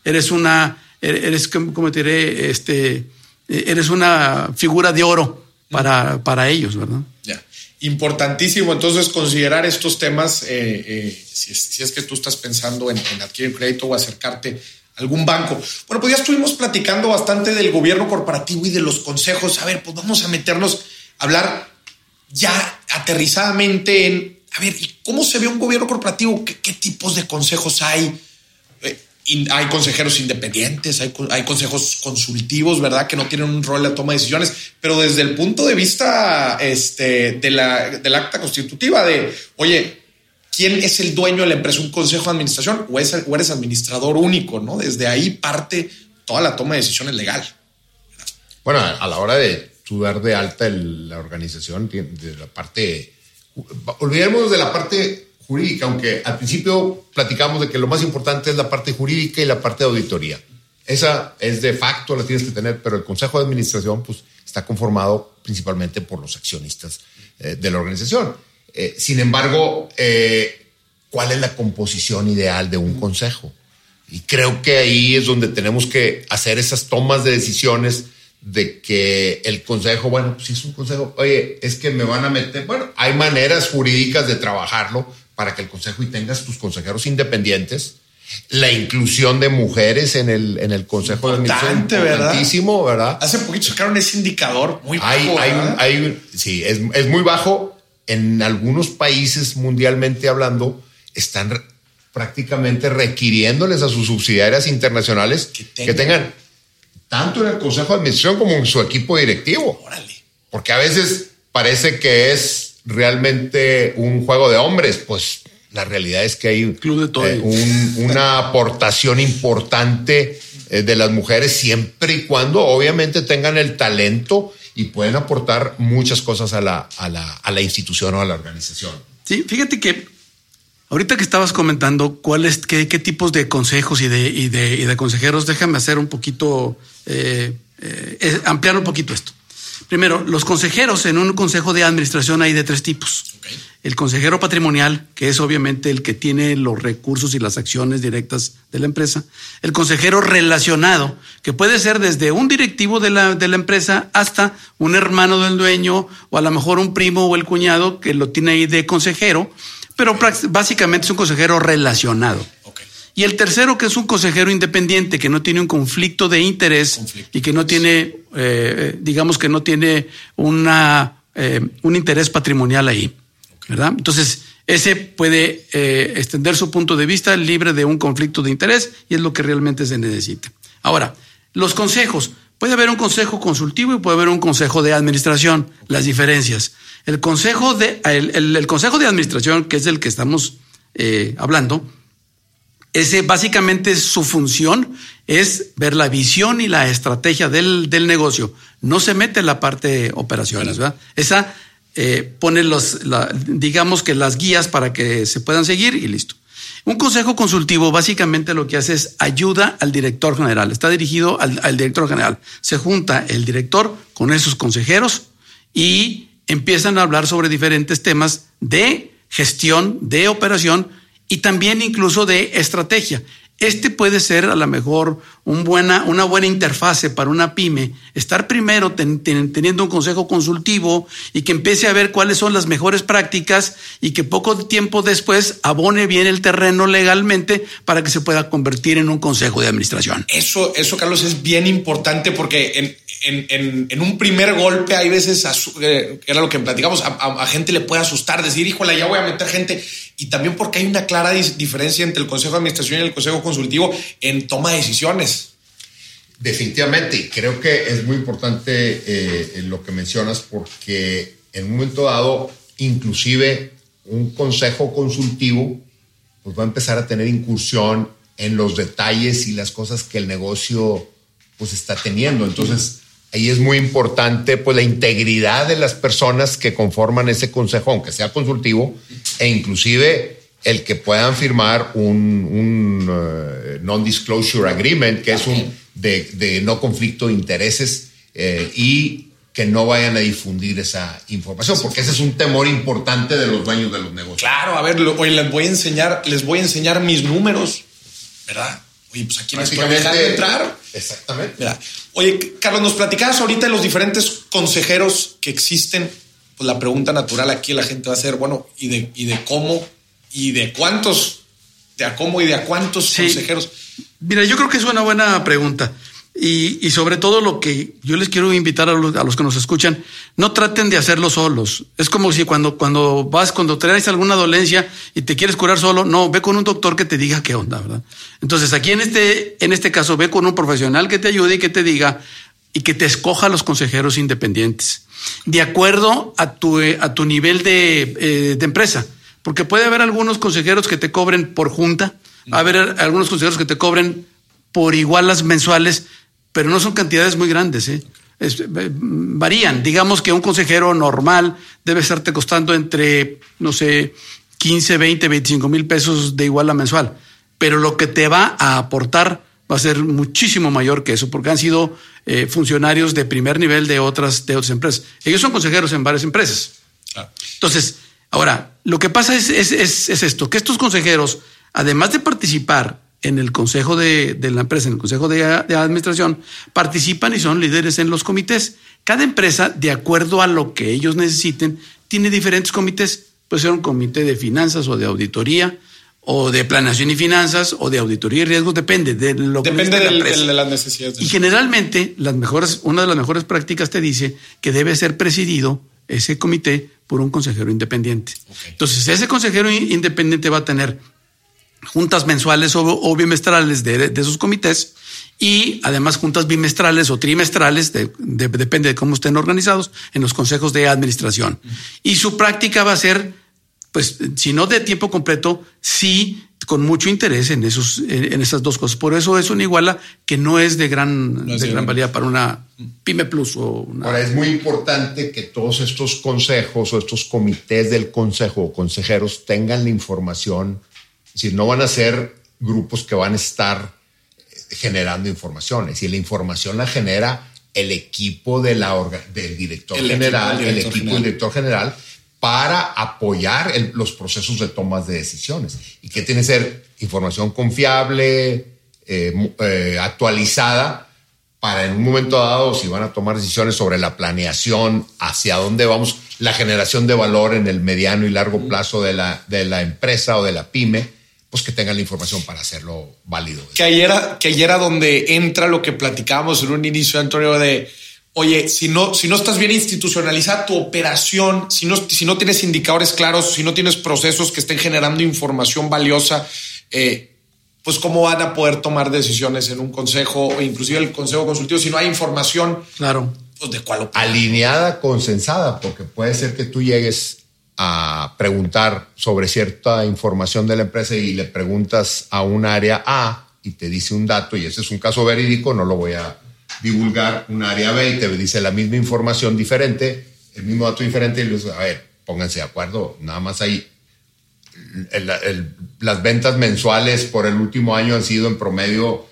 eres una, eres, como te diré, este, eres una figura de oro para, para ellos, ¿verdad? Ya. Importantísimo entonces considerar estos temas eh, eh, si, es, que tú estás pensando en, adquirir crédito o acercarte a algún banco. Bueno, pues ya estuvimos platicando bastante del gobierno corporativo y de los consejos. A ver, pues vamos a meternos a hablar ya aterrizadamente en, a ver, ¿y cómo se ve un gobierno corporativo? ¿Qué, qué tipos de consejos hay? Hay consejeros independientes, hay, consejos consultivos, ¿verdad? Que no tienen un rol en la toma de decisiones, pero desde el punto de vista este, de la, del acta constitutiva de, oye, ¿quién es el dueño de la empresa? ¿Un consejo de administración o, eres administrador único, ¿no? Desde ahí parte toda la toma de decisiones legal. Bueno, a la hora de tú dar de alta la organización, de la parte, olvidemos de la parte jurídica, aunque al principio platicamos de que lo más importante es la parte jurídica y la parte de auditoría. Esa es de facto, la tienes que tener, pero el Consejo de Administración pues, está conformado principalmente por los accionistas eh, de la organización. Eh, sin embargo, eh, ¿cuál es la composición ideal de un consejo? Y creo que ahí es donde tenemos que hacer esas tomas de decisiones de que el consejo, bueno, si es un consejo, oye, es que me van a meter, bueno, hay maneras jurídicas de trabajarlo, para que el consejo y tengas tus consejeros independientes. La inclusión de mujeres en el, en el consejo de administración. Importantísimo, ¿verdad? Hace poquito sacaron ese indicador muy bajo. Hay, sí, es, es muy bajo. En algunos países mundialmente hablando, están prácticamente requiriéndoles a sus subsidiarias internacionales que tengan. tanto en el Consejo de Administración como en su equipo directivo. Órale. Porque a veces parece que es realmente un juego de hombres, pues la realidad es que hay eh, una aportación importante eh, de las mujeres siempre y cuando obviamente tengan el talento y pueden aportar muchas cosas a la, a la, institución o a la organización. Sí, fíjate que ahorita que estabas comentando cuáles, qué, qué tipos de consejos y de, y de, consejeros, déjame hacer un poquito, eh, ampliar un poquito esto. Primero, los consejeros en un consejo de administración hay de tres tipos. El consejero patrimonial, que es obviamente el que tiene los recursos y las acciones directas de la empresa. El consejero relacionado, que puede ser desde un directivo de la, de la empresa hasta un hermano del dueño o a lo mejor un primo o el cuñado que lo tiene ahí de consejero, pero básicamente es un consejero relacionado. Y el tercero, que es un consejero independiente, que no tiene un conflicto de interés y que no tiene, eh, digamos que no tiene una, eh, un interés patrimonial ahí. ¿Verdad? Entonces, ese puede eh, extender su punto de vista libre de un conflicto de interés y es lo que realmente se necesita. Ahora, los consejos Puede haber un consejo consultivo y puede haber un consejo de administración, las diferencias. El consejo de, el, consejo de administración, que es el que estamos eh, hablando, ese básicamente su función es ver la visión y la estrategia del, negocio. No se mete en la parte de operaciones, ¿verdad? Esa eh, pone los, digamos que las guías para que se puedan seguir y listo. Un consejo consultivo básicamente lo que hace es ayuda al director general, está dirigido al, al director general. Se junta el director con esos consejeros y empiezan a hablar sobre diferentes temas de gestión, de operación y también incluso de estrategia. Este puede ser a lo mejor una buena interfase para una pyme, estar primero teniendo un consejo consultivo y que empiece a ver cuáles son las mejores prácticas y que poco tiempo después abone bien el terreno legalmente para que se pueda convertir en un consejo de administración. Eso, eso Carlos, es bien importante porque en, un primer golpe hay veces, eh, era lo que platicamos, a, a gente le puede asustar, decir, híjole, ya voy a meter gente y también porque hay una clara diferencia entre el Consejo de Administración y el Consejo Consultivo en toma de decisiones. Definitivamente, y creo que es muy importante eh, lo que mencionas porque en un momento dado, inclusive un consejo consultivo, pues va a empezar a tener incursión en los detalles y las cosas que el negocio pues está teniendo. Entonces, ahí es muy importante pues la integridad de las personas que conforman ese consejo, aunque sea consultivo, e inclusive el que puedan firmar un, uh, non-disclosure agreement, que es un de, no conflicto de intereses eh, y que no vayan a difundir esa información, porque ese es un temor importante de los dueños de los negocios. Claro, a ver, hoy les voy a enseñar, les voy a enseñar mis números, ¿verdad? Oye, pues aquí me estoy dejando entrar. Exactamente. Oye, Carlos, nos platicabas ahorita de los diferentes consejeros que existen. Pues la pregunta natural aquí la gente va a ser, bueno, ¿y de, y de cómo y de cuántos, de a cómo y de a cuántos consejeros? Mira, yo creo que es una buena pregunta. Y, sobre todo lo que yo les quiero invitar a los, que nos escuchan, no traten de hacerlo solos. Es como si cuando, cuando vas, cuando traes alguna dolencia y te quieres curar solo, no, ve con un doctor que te diga qué onda, ¿verdad? Entonces aquí en este, en este caso, ve con un profesional que te ayude y que te diga y que te escoja los consejeros independientes, de acuerdo a tu, a tu nivel eh, de empresa. Porque puede haber algunos consejeros que te cobren por junta, va a haber algunos consejeros que te cobren por igualas mensuales, pero no son cantidades muy grandes. ¿eh? eh varían. Digamos que un consejero normal debe estarte costando entre, no sé, 15, 20, 25 mil pesos de iguala mensual. Pero lo que te va a aportar va a ser muchísimo mayor que eso, porque han sido eh, funcionarios de primer nivel de otras, de otras empresas. Ellos son consejeros en varias empresas. Entonces, ahora, lo que pasa es, es, es esto, que estos consejeros, además de participar en el consejo de, la empresa, en el consejo de, administración, participan y son líderes en los comités. Cada empresa, de acuerdo a lo que ellos necesiten, tiene diferentes comités. Puede ser un comité de finanzas o de auditoría, o de planeación y finanzas, o de auditoría y riesgos, depende de lo que Depende de las necesidades. Y generalmente, las mejores, una de las mejores prácticas te dice que debe ser presidido ese comité por un consejero independiente. Entonces, ese consejero independiente va a tener juntas mensuales o, bimestrales de, esos comités y además juntas bimestrales o trimestrales, depende de cómo estén organizados, en los consejos de administración. Y su práctica va a ser, pues, si no de tiempo completo, sí con mucho interés en esos en esas dos cosas. Por eso es una iguala que no es de gran, de gran valía para una pyme plus o una... Ahora es muy importante que todos estos consejos o estos comités del consejo o consejeros tengan la información es decir, no van a ser grupos que van a estar generando información. Es decir, la información la genera el equipo de la del director general, el equipo del director general, para apoyar los procesos de tomas de decisiones. Y que tiene que ser información confiable, eh, eh, actualizada, para en un momento dado, si van a tomar decisiones sobre la planeación, hacia dónde vamos, la generación de valor en el mediano y largo plazo de la, de la empresa o de la pyme, pues que tengan la información para hacerlo válido. Que ayer, que ayer era donde entra lo que platicábamos en un inicio, Antonio, de, oye, si no, si no estás bien institucionalizada tu operación, si no, si no tienes indicadores claros, si no tienes procesos que estén generando información valiosa, eh, pues cómo van a poder tomar decisiones en un consejo o inclusive el consejo consultivo si no hay información. Claro. Pues de cuál Alineada, consensada, porque puede ser que tú llegues a preguntar sobre cierta información de la empresa y le preguntas a un área A y te dice un dato y ese es un caso verídico, no lo voy a divulgar, un área B y te dice la misma información diferente, el mismo dato diferente y le dices, a ver, pónganse de acuerdo, nada más ahí. las ventas mensuales por el último año han sido en promedio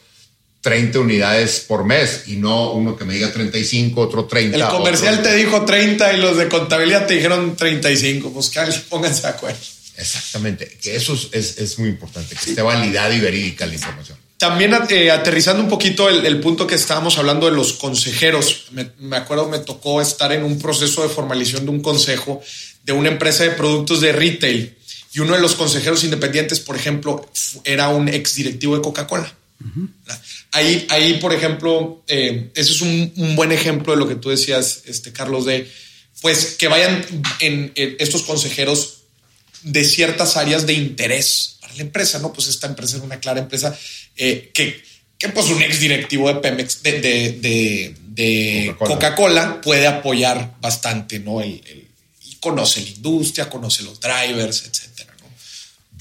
30 unidades por mes y no uno que me diga 35, otro 30. El comercial te dijo 30 y los de contabilidad te dijeron 35. Pues que pónganse de acuerdo. Exactamente, que eso es, es, muy importante, que esté validada y verídica la información. También eh, aterrizando un poquito el, punto que estábamos hablando de los consejeros, me, me, acuerdo, me tocó estar en un proceso de formalización de un consejo de una empresa de productos de retail y uno de los consejeros independientes, por ejemplo, era un ex directivo de Coca-Cola. Ahí, ahí, por ejemplo, eh, ese es un, buen ejemplo de lo que tú decías, este, Carlos, de pues que vayan en, estos consejeros de ciertas áreas de interés para la empresa, ¿no? Pues esta empresa es una clara empresa eh, que, que, pues un ex directivo de Pemex, de, de, Coca-Cola puede apoyar bastante, ¿no? y conoce la industria, conoce los drivers, etcétera.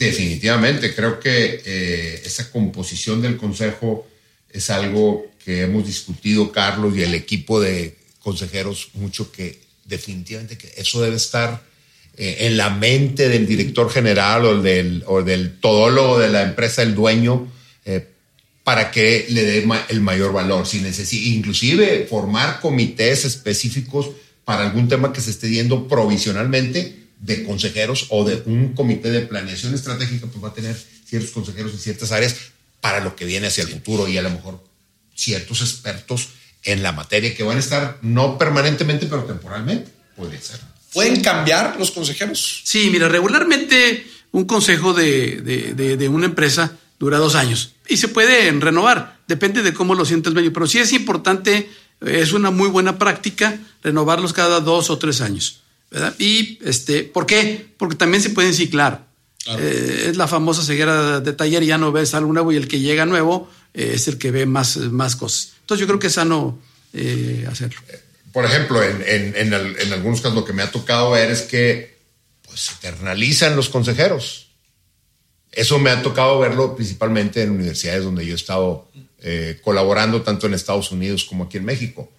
Definitivamente, creo que eh, esa composición del consejo es algo que hemos discutido Carlos y el equipo de consejeros mucho que definitivamente que eso debe estar eh, en la mente del director general o del, o del de la empresa, el dueño, eh, para que le dé el mayor valor. Si necesita, inclusive formar comités específicos para algún tema que se esté viendo provisionalmente de consejeros o de un comité de planeación estratégica, pues va a tener ciertos consejeros en ciertas áreas para lo que viene hacia el futuro y a lo mejor ciertos expertos en la materia que van a estar no permanentemente, pero temporalmente, puede ser. ¿Pueden cambiar los consejeros? Sí, mira, regularmente un consejo de, de, de, una empresa dura dos años y se puede renovar, depende de cómo lo siente el dueño, pero sí es importante, es una muy buena práctica renovarlos cada dos o tres años. Y, este, ¿por qué? Porque también se pueden ciclar. Eh, es la famosa ceguera de taller, ya no ves algo nuevo y el que llega nuevo eh, es el que ve más, más cosas. Entonces yo creo que es sano eh, hacerlo. Por ejemplo, en, en, en, algunos casos lo que me ha tocado ver es que pues, se eternalizan los consejeros. Eso me ha tocado verlo principalmente en universidades donde yo he estado colaborando tanto en Estados Unidos como aquí en México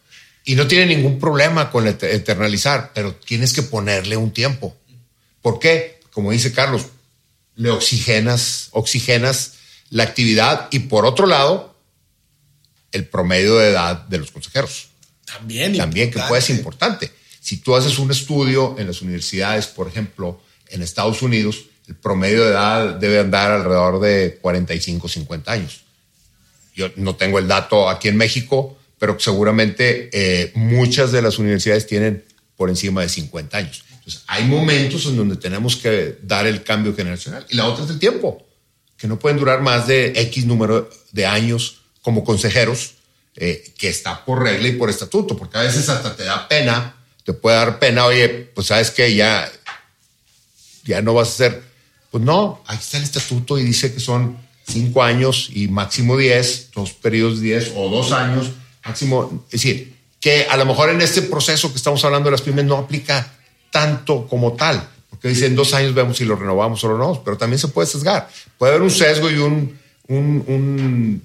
y no tiene ningún problema con eternalizar, pero tienes que ponerle un tiempo. ¿Por qué? Como dice Carlos, le oxigenas, oxigenas la actividad y por otro lado, el promedio de edad de los consejeros. También. También, que puede ser importante. Si tú haces un estudio en las universidades, por ejemplo, en Estados Unidos, el promedio de edad debe andar alrededor de 45, 50 años. Yo no tengo el dato aquí en México, pero seguramente eh, muchas de las universidades tienen por encima de 50 años. Entonces, hay momentos en donde tenemos que dar el cambio generacional. Y la otra es el tiempo, que no pueden durar más de X número de años como consejeros, eh, que está por regla y por estatuto, porque a veces hasta te da pena, te puede dar pena, oye, pues sabes que ya, ya no vas a ser, pues no, ahí está el estatuto y dice que son cinco años y máximo 10, dos periodos 10 o dos años máximo, es decir, que a lo mejor en este proceso que estamos hablando de las pymes no aplica tanto como tal, porque dicen dos años vemos si lo renovamos o no, pero también se puede sesgar. Puede haber un sesgo y un, un,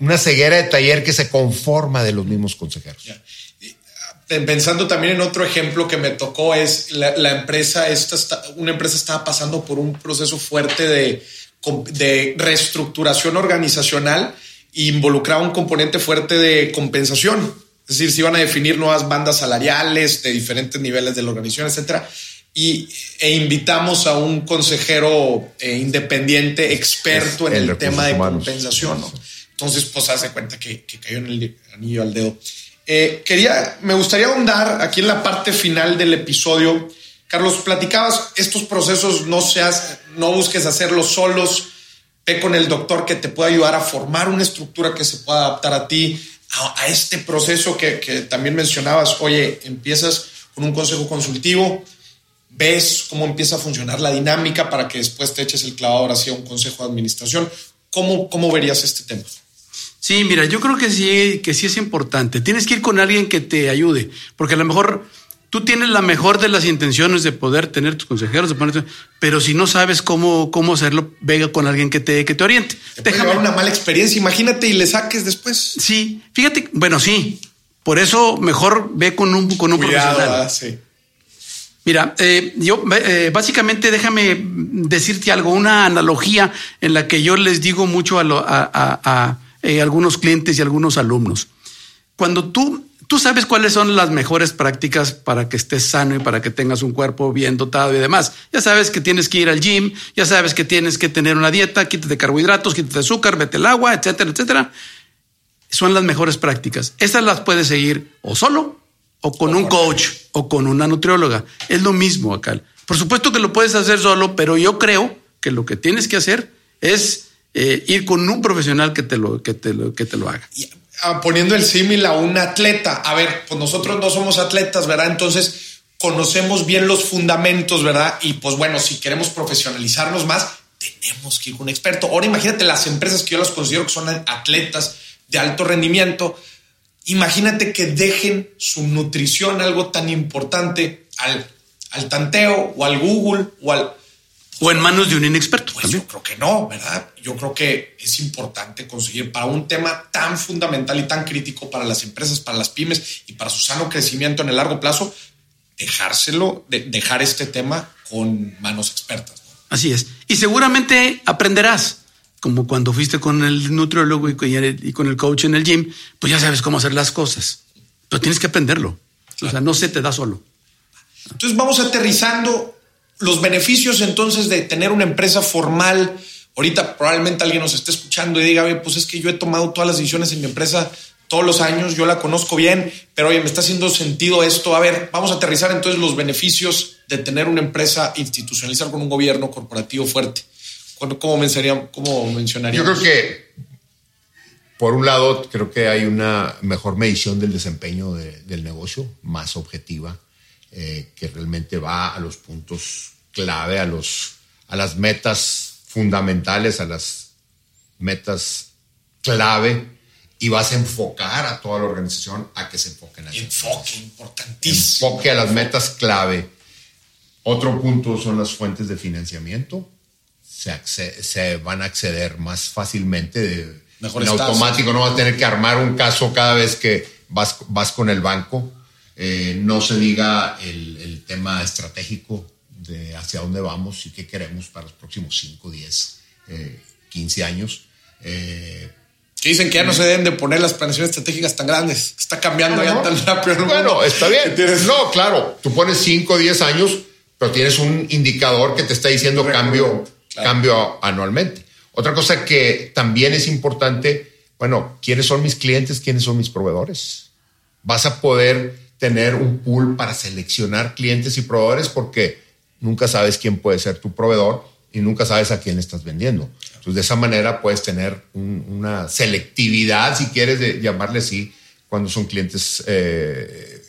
una ceguera de taller que se conforma de los mismos consejeros. Ah, pensando también en otro ejemplo que me tocó es la, empresa, esta, una empresa estaba pasando por un proceso fuerte de reestructuración organizacional involucraba un componente fuerte de compensación. Es decir, se iban a definir nuevas bandas salariales de diferentes niveles de la organización, etcétera. Y, e invitamos a un consejero eh, independiente, experto en el tema de compensación. Entonces, pues hace cuenta que, cayó en el anillo al dedo. Eh, quería, me gustaría ahondar aquí en la parte final del episodio. Carlos, platicabas estos procesos, no seas, no busques hacerlos solos ve con el doctor que te pueda ayudar a formar una estructura que se pueda adaptar a ti, a, este proceso que, también mencionabas. Oye, empiezas con un consejo consultivo, ves cómo empieza a funcionar la dinámica para que después te eches el clavador hacia un consejo de administración. ¿cómo, cómo verías este tema? Sí, mira, yo creo que sí, que sí es importante. Tienes que ir con alguien que te ayude, porque a lo mejor tú tienes la mejor de las intenciones de poder tener tus consejeros, de ponerte, pero si no sabes cómo, cómo hacerlo, venga con alguien que te, que te oriente. Te puede llevar una mala experiencia, imagínate y le saques después. Sí, fíjate, bueno, sí, por eso mejor ve con un, con un Cuidado, profesional. ah, sí. Mira, eh, yo eh, básicamente déjame decirte algo, una analogía en la que yo les digo mucho a, lo- a- a- a, eh, algunos clientes y algunos alumnos. Cuando tú, tú sabes cuáles son las mejores prácticas para que estés sano y para que tengas un cuerpo bien dotado y demás. Ya sabes que tienes que ir al gym, ya sabes que tienes que tener una dieta, quítate carbohidratos, quítate azúcar, vete el agua, etcétera, etcétera. Son las mejores prácticas. Estas las puedes seguir o solo o con un coach o con una nutrióloga. Es lo mismo acá. Por supuesto que lo puedes hacer solo, pero yo creo que lo que tienes que hacer es eh, ir con un profesional que te lo, que te lo, que te lo haga. Ah, poniendo el símil a un atleta. A ver, pues nosotros no somos atletas, ¿verdad? Entonces conocemos bien los fundamentos, ¿verdad? Y pues bueno, si queremos profesionalizarnos más, tenemos que ir con un experto. Ahora imagínate las empresas que yo las considero que son atletas de alto rendimiento. Imagínate que dejen su nutrición, algo tan importante, al, al tanteo o al Google o al... O en manos de un inexperto. Pues yo creo que no, ¿verdad? Yo creo que es importante conseguir para un tema tan fundamental y tan crítico para las empresas, para las pymes y para su sano crecimiento en el largo plazo, dejárselo, de- dejar este tema con manos expertas. ¿no? Así es. Y seguramente aprenderás, como cuando fuiste con el nutriólogo y con el, y con el coach en el gym, pues ya sabes cómo hacer las cosas. Pero tienes que aprenderlo. O sea, no se te da solo. Entonces vamos aterrizando los beneficios entonces de tener una empresa formal. Ahorita probablemente alguien nos esté escuchando y diga, "Oye, pues es que yo he tomado todas las decisiones en mi empresa todos los años, yo la conozco bien, pero oye, me está haciendo sentido esto. A ver, vamos a aterrizar entonces los beneficios de tener una empresa institucionalizar con un gobierno corporativo fuerte. ¿Cómo, mencionaría- cómo Yo creo que, por un lado, creo que hay una mejor medición del desempeño de- del negocio, más objetiva, eh, que realmente va a los puntos clave, a, los, a las metas fundamentales, a las metas clave, y vas a enfocar a toda la organización a que se enfoquen eso. Enfoque, importantísimo. Enfoque a las metas clave. Otro punto son las fuentes de financiamiento. Se, acce- se van a acceder más fácilmente de, Mejores en tasas. automático. No vas a tener que armar un caso cada vez que vas, vas con el banco. Eh, no se diga el, el tema estratégico de hacia dónde vamos y qué queremos para los próximos 5, 10, eh, 15 años. Eh, Que dicen que ya no se deben de poner las planeaciones estratégicas tan grandes. Está cambiando ya ¿no? tan rápido. el Bueno, mundo. está bien. Tienes- No, claro, tú pones 5 o 10 años, pero tienes un indicador que te está diciendo cambio, Claro. cambio anualmente. Otra cosa que también es importante, bueno, ¿quiénes son mis clientes? ¿Quiénes son mis proveedores? Vas a poder tener un pool para seleccionar clientes y proveedores porque nunca sabes quién puede ser tu proveedor y nunca sabes a quién le estás vendiendo. Entonces, de esa manera puedes tener un- una selectividad, si quieres llamarle así, cuando son clientes eh,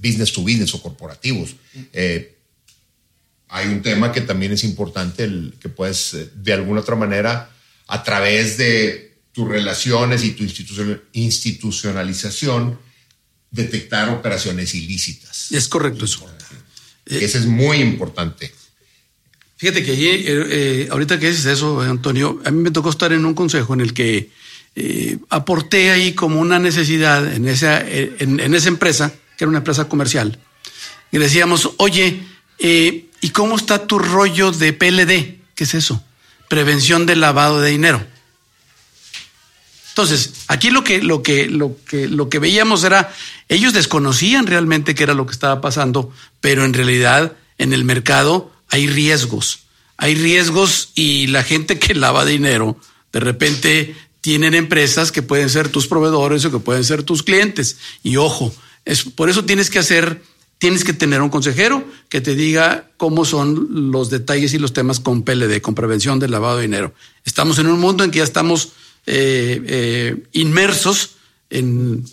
business to business o corporativos. Eh, hay un tema que también es importante, el que puedes eh, de alguna otra manera, a través de tus relaciones y tu institucion- institucionalización, detectar operaciones ilícitas. Es correcto eso. Ese es muy importante. Fíjate que allí, eh, eh, ahorita que dices eso, Antonio, a mí me tocó estar en un consejo en el que eh, aporté ahí como una necesidad en esa, eh, en, esa empresa, que era una empresa comercial, y decíamos, oye, eh, ¿y cómo está tu rollo de PLD? ¿Qué es eso? Prevención del lavado de dinero. Entonces, aquí lo que, lo que, lo que, lo que veíamos era, ellos desconocían realmente qué era lo que estaba pasando, pero en realidad en el mercado hay riesgos. Hay riesgos y la gente que lava dinero, de repente tienen empresas que pueden ser tus proveedores o que pueden ser tus clientes. Y ojo, es, por eso tienes que hacer, tienes que tener un consejero que te diga cómo son los detalles y los temas con PLD, con prevención del lavado de dinero. Estamos en un mundo en que ya estamos eh, eh, inmersos en,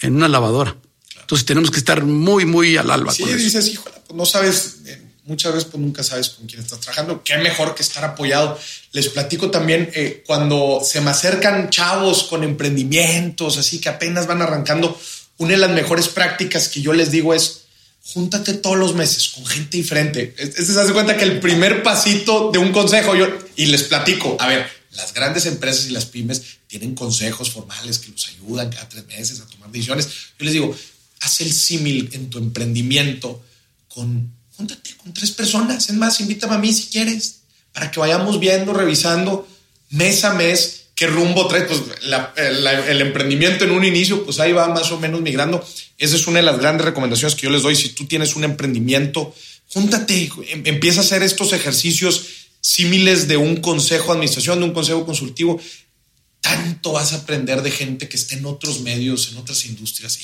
en una lavadora. Entonces tenemos que estar muy, muy al alba. Sí, con eso. dices, híjole, pues no sabes, eh, muchas veces pues nunca sabes con quién estás trabajando. Qué mejor que estar apoyado. Les platico también cuando se me acercan chavos con emprendimientos, así que apenas van arrancando, una de las mejores prácticas que yo les digo es júntate todos los meses con gente diferente. Este se hace cuenta que el primer pasito de un consejo, yo y les platico, a ver, las grandes empresas y las pymes tienen consejos formales que los ayudan cada tres meses a tomar decisiones. Yo les digo, haz el símil en tu emprendimiento con, júntate con tres personas. Es más, invítame a mí si quieres, para que vayamos viendo, revisando mes a mes qué rumbo trae. Pues el emprendimiento en un inicio, pues ahí va más o menos migrando. Esa es una de las grandes recomendaciones que yo les doy. Si tú tienes un emprendimiento, júntate, em, empieza a hacer estos ejercicios símiles de un consejo de administración, de un consejo consultivo. Tanto vas a aprender de gente que está en otros medios, en otras industrias.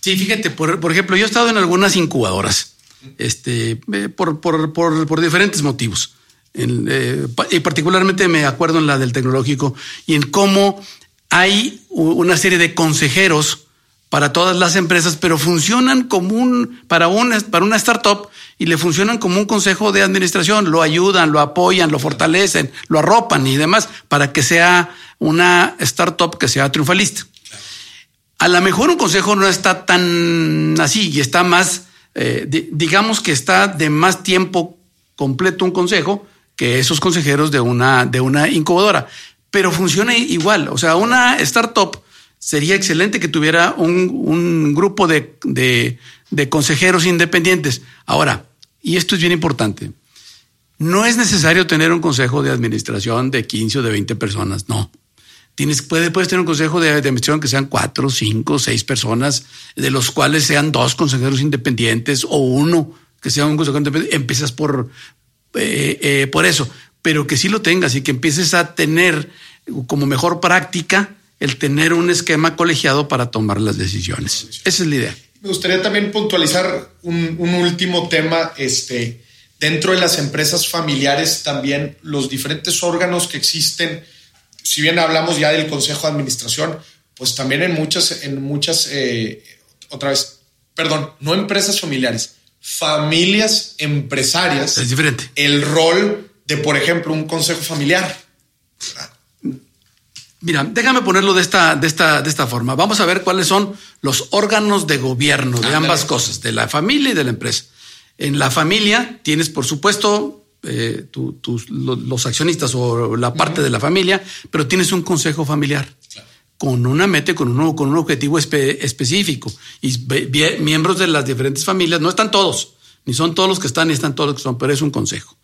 Sí, fíjate, por, por ejemplo, yo he estado en algunas incubadoras, este, eh, por, por, por, diferentes motivos. Eh, y particularmente me acuerdo en la del tecnológico y en cómo hay una serie de consejeros para todas las empresas, pero funcionan como un, para, un, para una startup y le funcionan como un consejo de administración, lo ayudan, lo apoyan, lo fortalecen, lo arropan y demás para que sea una startup que sea triunfalista. A lo mejor un consejo no está tan así y está más, eh, digamos que está de más tiempo completo un consejo que esos consejeros de una, de una incubadora, pero funciona igual. O sea, una startup sería excelente que tuviera un, grupo de, de, consejeros independientes. Ahora, y esto es bien importante, no es necesario tener un consejo de administración de 15 o de 20 personas, no. Tienes, puede, puedes tener un consejo de, de, administración que sean cuatro, cinco, seis personas, de los cuales sean dos consejeros independientes o uno que sea un consejero independiente. Empiezas por, eh, eh, por eso, pero que sí lo tengas y que empieces a tener como mejor práctica el tener un esquema colegiado para tomar las decisiones. Esa es la idea. Me gustaría también puntualizar un, último tema. Este, dentro de las empresas familiares también los diferentes órganos que existen, si bien hablamos ya del Consejo de Administración, pues también en muchas, en muchas, eh, otra vez, perdón, no empresas familiares, familias empresarias. Es diferente. El rol de, por ejemplo, un consejo familiar. Mira, déjame ponerlo de esta, de esta, de esta forma. Vamos a ver cuáles son los órganos de gobierno de ambas cosas, de la familia y de la empresa. En la familia tienes, por supuesto, eh, los accionistas o la parte de la familia, pero tienes un consejo familiar con una meta, con un, con un objetivo específico. Y miembros de las diferentes familias, no están todos, ni son todos los que están, ni están todos los que son, pero es un consejo.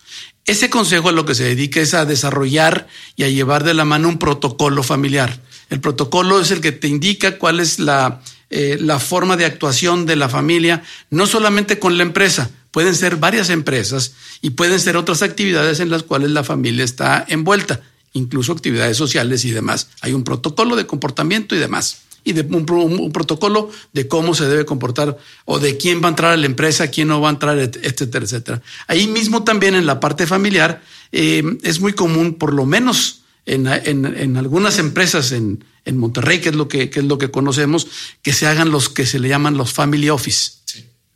Ese consejo a lo que se dedica es a desarrollar y a llevar de la mano un protocolo familiar. El protocolo es el que te indica cuál es la, eh, la forma de actuación de la familia, no solamente con la empresa, pueden ser varias empresas y pueden ser otras actividades en las cuales la familia está envuelta, incluso actividades sociales y demás. Hay un protocolo de comportamiento y demás y de un, protocolo de cómo se debe comportar o de quién va a entrar a la empresa, quién no va a entrar, etcétera, etcétera. Ahí mismo también en la parte familiar eh, es muy común, por lo menos en, en, algunas empresas en, en, Monterrey, que es, lo que, que, es lo que conocemos, que se hagan los que se le llaman los family office,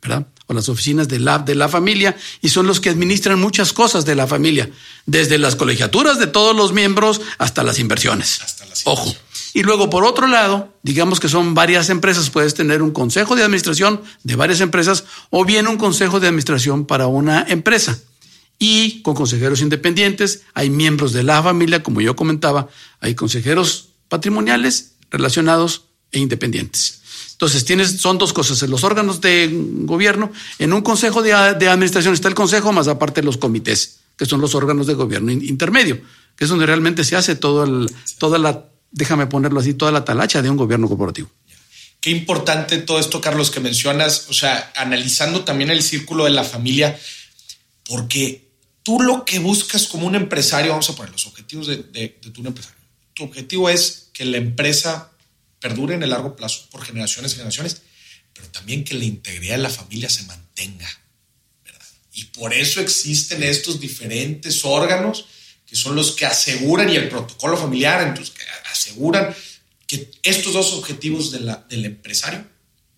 ¿verdad? O las oficinas de la, de la familia, y son los que administran muchas cosas de la familia, desde las colegiaturas de todos los miembros hasta las inversiones. Hasta las inversiones. Ojo. Y luego, por otro lado, digamos que son varias empresas, puedes tener un consejo de administración de varias empresas o bien un consejo de administración para una empresa. Y con consejeros independientes, hay miembros de la familia, como yo comentaba, hay consejeros patrimoniales relacionados e independientes. Entonces, tienes, son dos cosas, los órganos de gobierno, en un consejo de, administración está el consejo, más aparte los comités, que son los órganos de gobierno intermedio, que es donde realmente se hace todo toda la déjame ponerlo así, toda la talacha de un gobierno corporativo. Qué importante todo esto, Carlos, que mencionas, o sea, analizando también el círculo de la familia, porque tú lo que buscas como un empresario, vamos a poner los objetivos de, de, tu empresario, tu objetivo es que la empresa perdure en el largo plazo por generaciones y generaciones, pero también que la integridad de la familia se mantenga, ¿verdad? Y por eso existen estos diferentes órganos que son los que aseguran y el protocolo familiar, entonces, que aseguran que estos dos objetivos de la, del empresario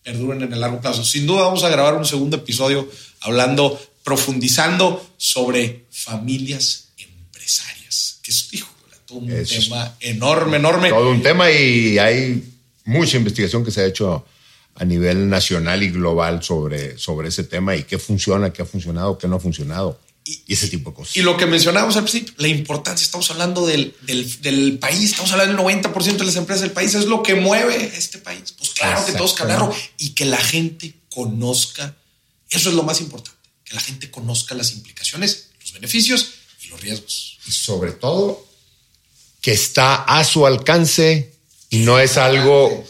perduren en el largo plazo. Sin duda vamos a grabar un segundo episodio hablando profundizando sobre familias empresarias, que es, hijo, todo un tema enorme, enorme. Todo un tema y hay mucha investigación que se ha hecho a nivel nacional y global sobre, sobre ese tema y qué funciona, qué ha funcionado, qué no ha funcionado. Y, ese tipo de cosas. Y lo que mencionábamos al principio, la importancia, estamos hablando del, del, país, estamos hablando del 90% de las empresas del país, es lo que mueve este país. Pues claro que todos calarro y que la gente conozca, eso es lo más importante, que la gente conozca las implicaciones, los beneficios y los riesgos. Y sobre todo, que está a su alcance y no es algo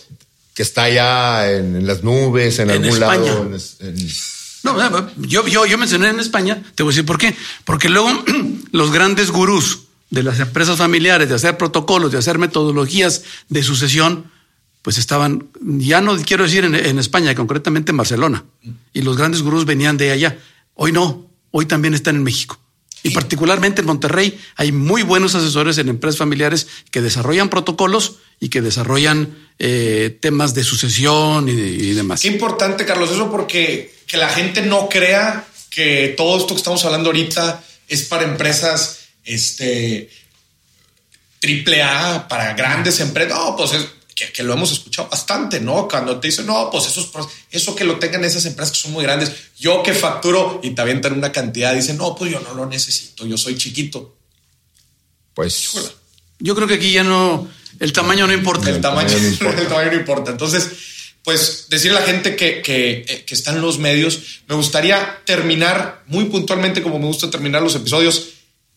que está ya en, las nubes, en, algún lado. No, yo, yo, yo mencioné en España, te voy a decir por qué. Porque luego los grandes gurús de las empresas familiares, de hacer protocolos, de hacer metodologías de sucesión, pues estaban, ya no quiero decir en, España, concretamente en Barcelona. Y los grandes gurús venían de allá. Hoy no, hoy también están en México. Y particularmente en Monterrey hay muy buenos asesores en empresas familiares que desarrollan protocolos y que desarrollan eh, temas de sucesión y, y, demás. Qué importante, Carlos, eso porque que la gente no crea que todo esto que estamos hablando ahorita es para empresas este, triple A, para grandes empresas. No, pues es, que, lo hemos escuchado bastante, ¿no? Cuando te dicen, no, pues eso, eso que lo tengan esas empresas que son muy grandes, yo que facturo y te avientan una cantidad, dicen, no, pues yo no lo necesito, yo soy chiquito. Pues yo creo que aquí ya no, el tamaño no importa. El, tamaño, no importa. el tamaño no importa. Entonces, pues decirle a la gente que, eh, que, está en los medios, me gustaría terminar muy puntualmente, como me gusta terminar los episodios,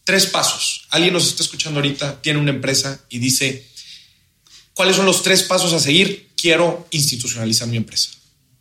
tres pasos. Alguien nos está escuchando ahorita, tiene una empresa y dice, ¿cuáles son los tres pasos a seguir? Quiero institucionalizar mi empresa.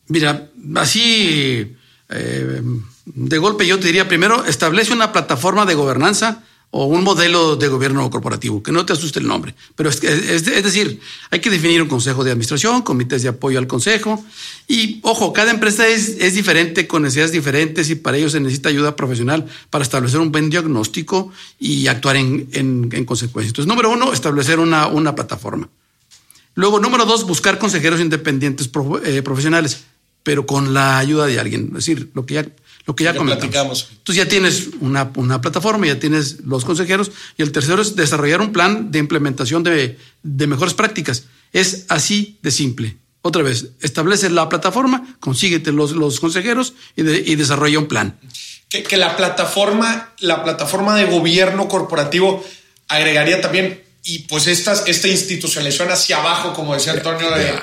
Mira, así eh, de golpe yo te diría, primero, establece una plataforma de gobernanza o un modelo de gobierno corporativo, que no te asuste el nombre. Pero es, es, decir, hay que definir un consejo de administración, comités de apoyo al consejo. Y ojo, cada empresa es, es diferente, con necesidades diferentes y para ello se necesita ayuda profesional para establecer un buen diagnóstico y actuar en, en, en consecuencia. Entonces, número uno, establecer una, una plataforma. Luego, número dos, buscar consejeros independientes eh, profesionales, pero con la ayuda de alguien. Es decir, lo que ya lo que ya, comentamos. Entonces ya tienes una, una, plataforma, ya tienes los consejeros y el tercero es desarrollar un plan de implementación de, de mejores prácticas. Es así de simple. Otra vez, establece la plataforma, consíguete los, los consejeros y, y desarrolla un plan. Que, que, la plataforma, la plataforma de gobierno corporativo agregaría también, y pues estas, esta institucionalización hacia abajo, como decía Antonio, de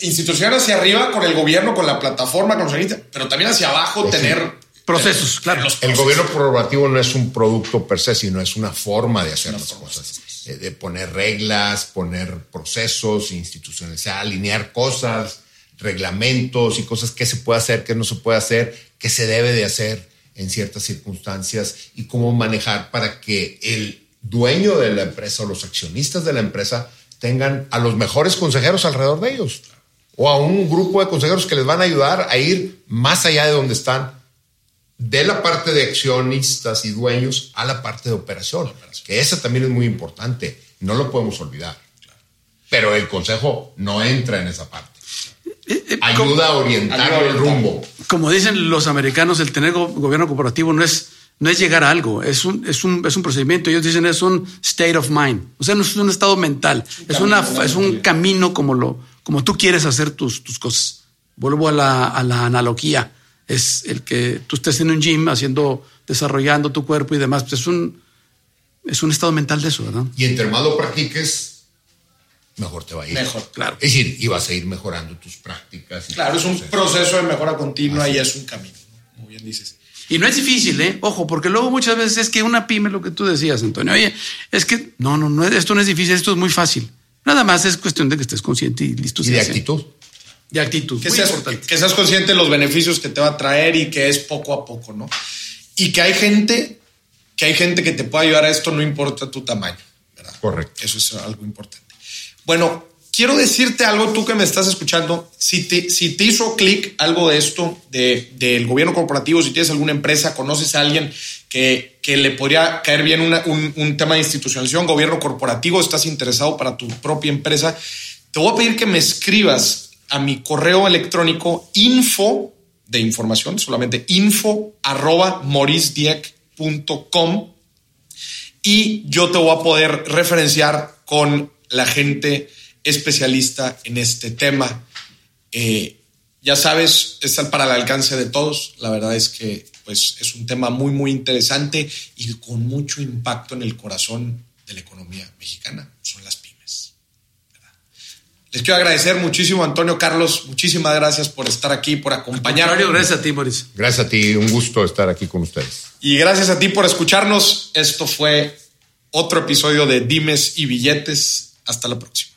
institución hacia arriba con el gobierno, con la plataforma, con los pero también hacia abajo pues tener procesos, claro. El gobierno corporativo no es un producto per se, sino es una forma de hacer las cosas, eh, de poner reglas, poner procesos, institucionalizar, alinear cosas, reglamentos y cosas que se puede hacer, que no se puede hacer, que se debe de hacer en ciertas circunstancias y cómo manejar para que el dueño de la empresa o los accionistas de la empresa tengan a los mejores consejeros alrededor de ellos o a un grupo de consejeros que les van a ayudar a ir más allá de donde están, de la parte de accionistas y dueños a la parte de operación, que esa también es muy importante, no lo podemos olvidar. Pero el consejo no entra en esa parte. Eh, eh, ayuda a orientar el rumbo. Como dicen los americanos, el tener gobierno corporativo no es, no es llegar a algo, es un, es, un, es un procedimiento. Ellos dicen es un state of mind. O sea, no es un estado mental, es, una, es un camino como lo, como tú quieres hacer tus, tus cosas. Vuelvo a la, a la, analogía. Es el que tú estés en un gym haciendo, desarrollando tu cuerpo y demás. Pues es un, es un estado mental de eso, ¿verdad? Y entre más lo practiques, mejor te va a ir. Mejor, claro. Es decir, y vas a ir mejorando tus prácticas. claro, es un proceso de mejora continua y es un camino. Muy bien dices. Y no es difícil, ¿eh? Ojo, porque luego muchas veces es que una pyme, lo que tú decías, Antonio, oye, es que no, no, no, esto no es difícil, esto es muy fácil. Nada más es cuestión de que estés consciente y listo. Y de actitud. De actitud. Que seas, que seas consciente de los beneficios que te va a traer y que es poco a poco, ¿no? Y que hay gente, que hay gente que te puede ayudar a esto, no importa tu tamaño, ¿verdad? Correcto. Eso es algo importante. Bueno, quiero decirte algo, tú que me estás escuchando, si te, si te hizo clic algo de esto, de, del gobierno corporativo, si tienes alguna empresa, conoces a alguien que, que le podría caer bien un, un, tema de institucionalización, gobierno corporativo, estás interesado para tu propia empresa, te voy a pedir que me escribas a mi correo electrónico info de información, solamente info arroba y yo te voy a poder referenciar con la gente especialista en este tema. Eh, ya sabes, está para el alcance de todos. La verdad es que pues, es un tema muy, muy interesante y con mucho impacto en el corazón de la economía mexicana. Son las pymes. Les quiero agradecer muchísimo, Antonio Carlos. Muchísimas gracias por estar aquí, por acompañarnos. Gracias a ti, Boris. Gracias a ti. Un gusto estar aquí con ustedes. Y gracias a ti por escucharnos. Esto fue otro episodio de Dimes y Billetes. Hasta la próxima.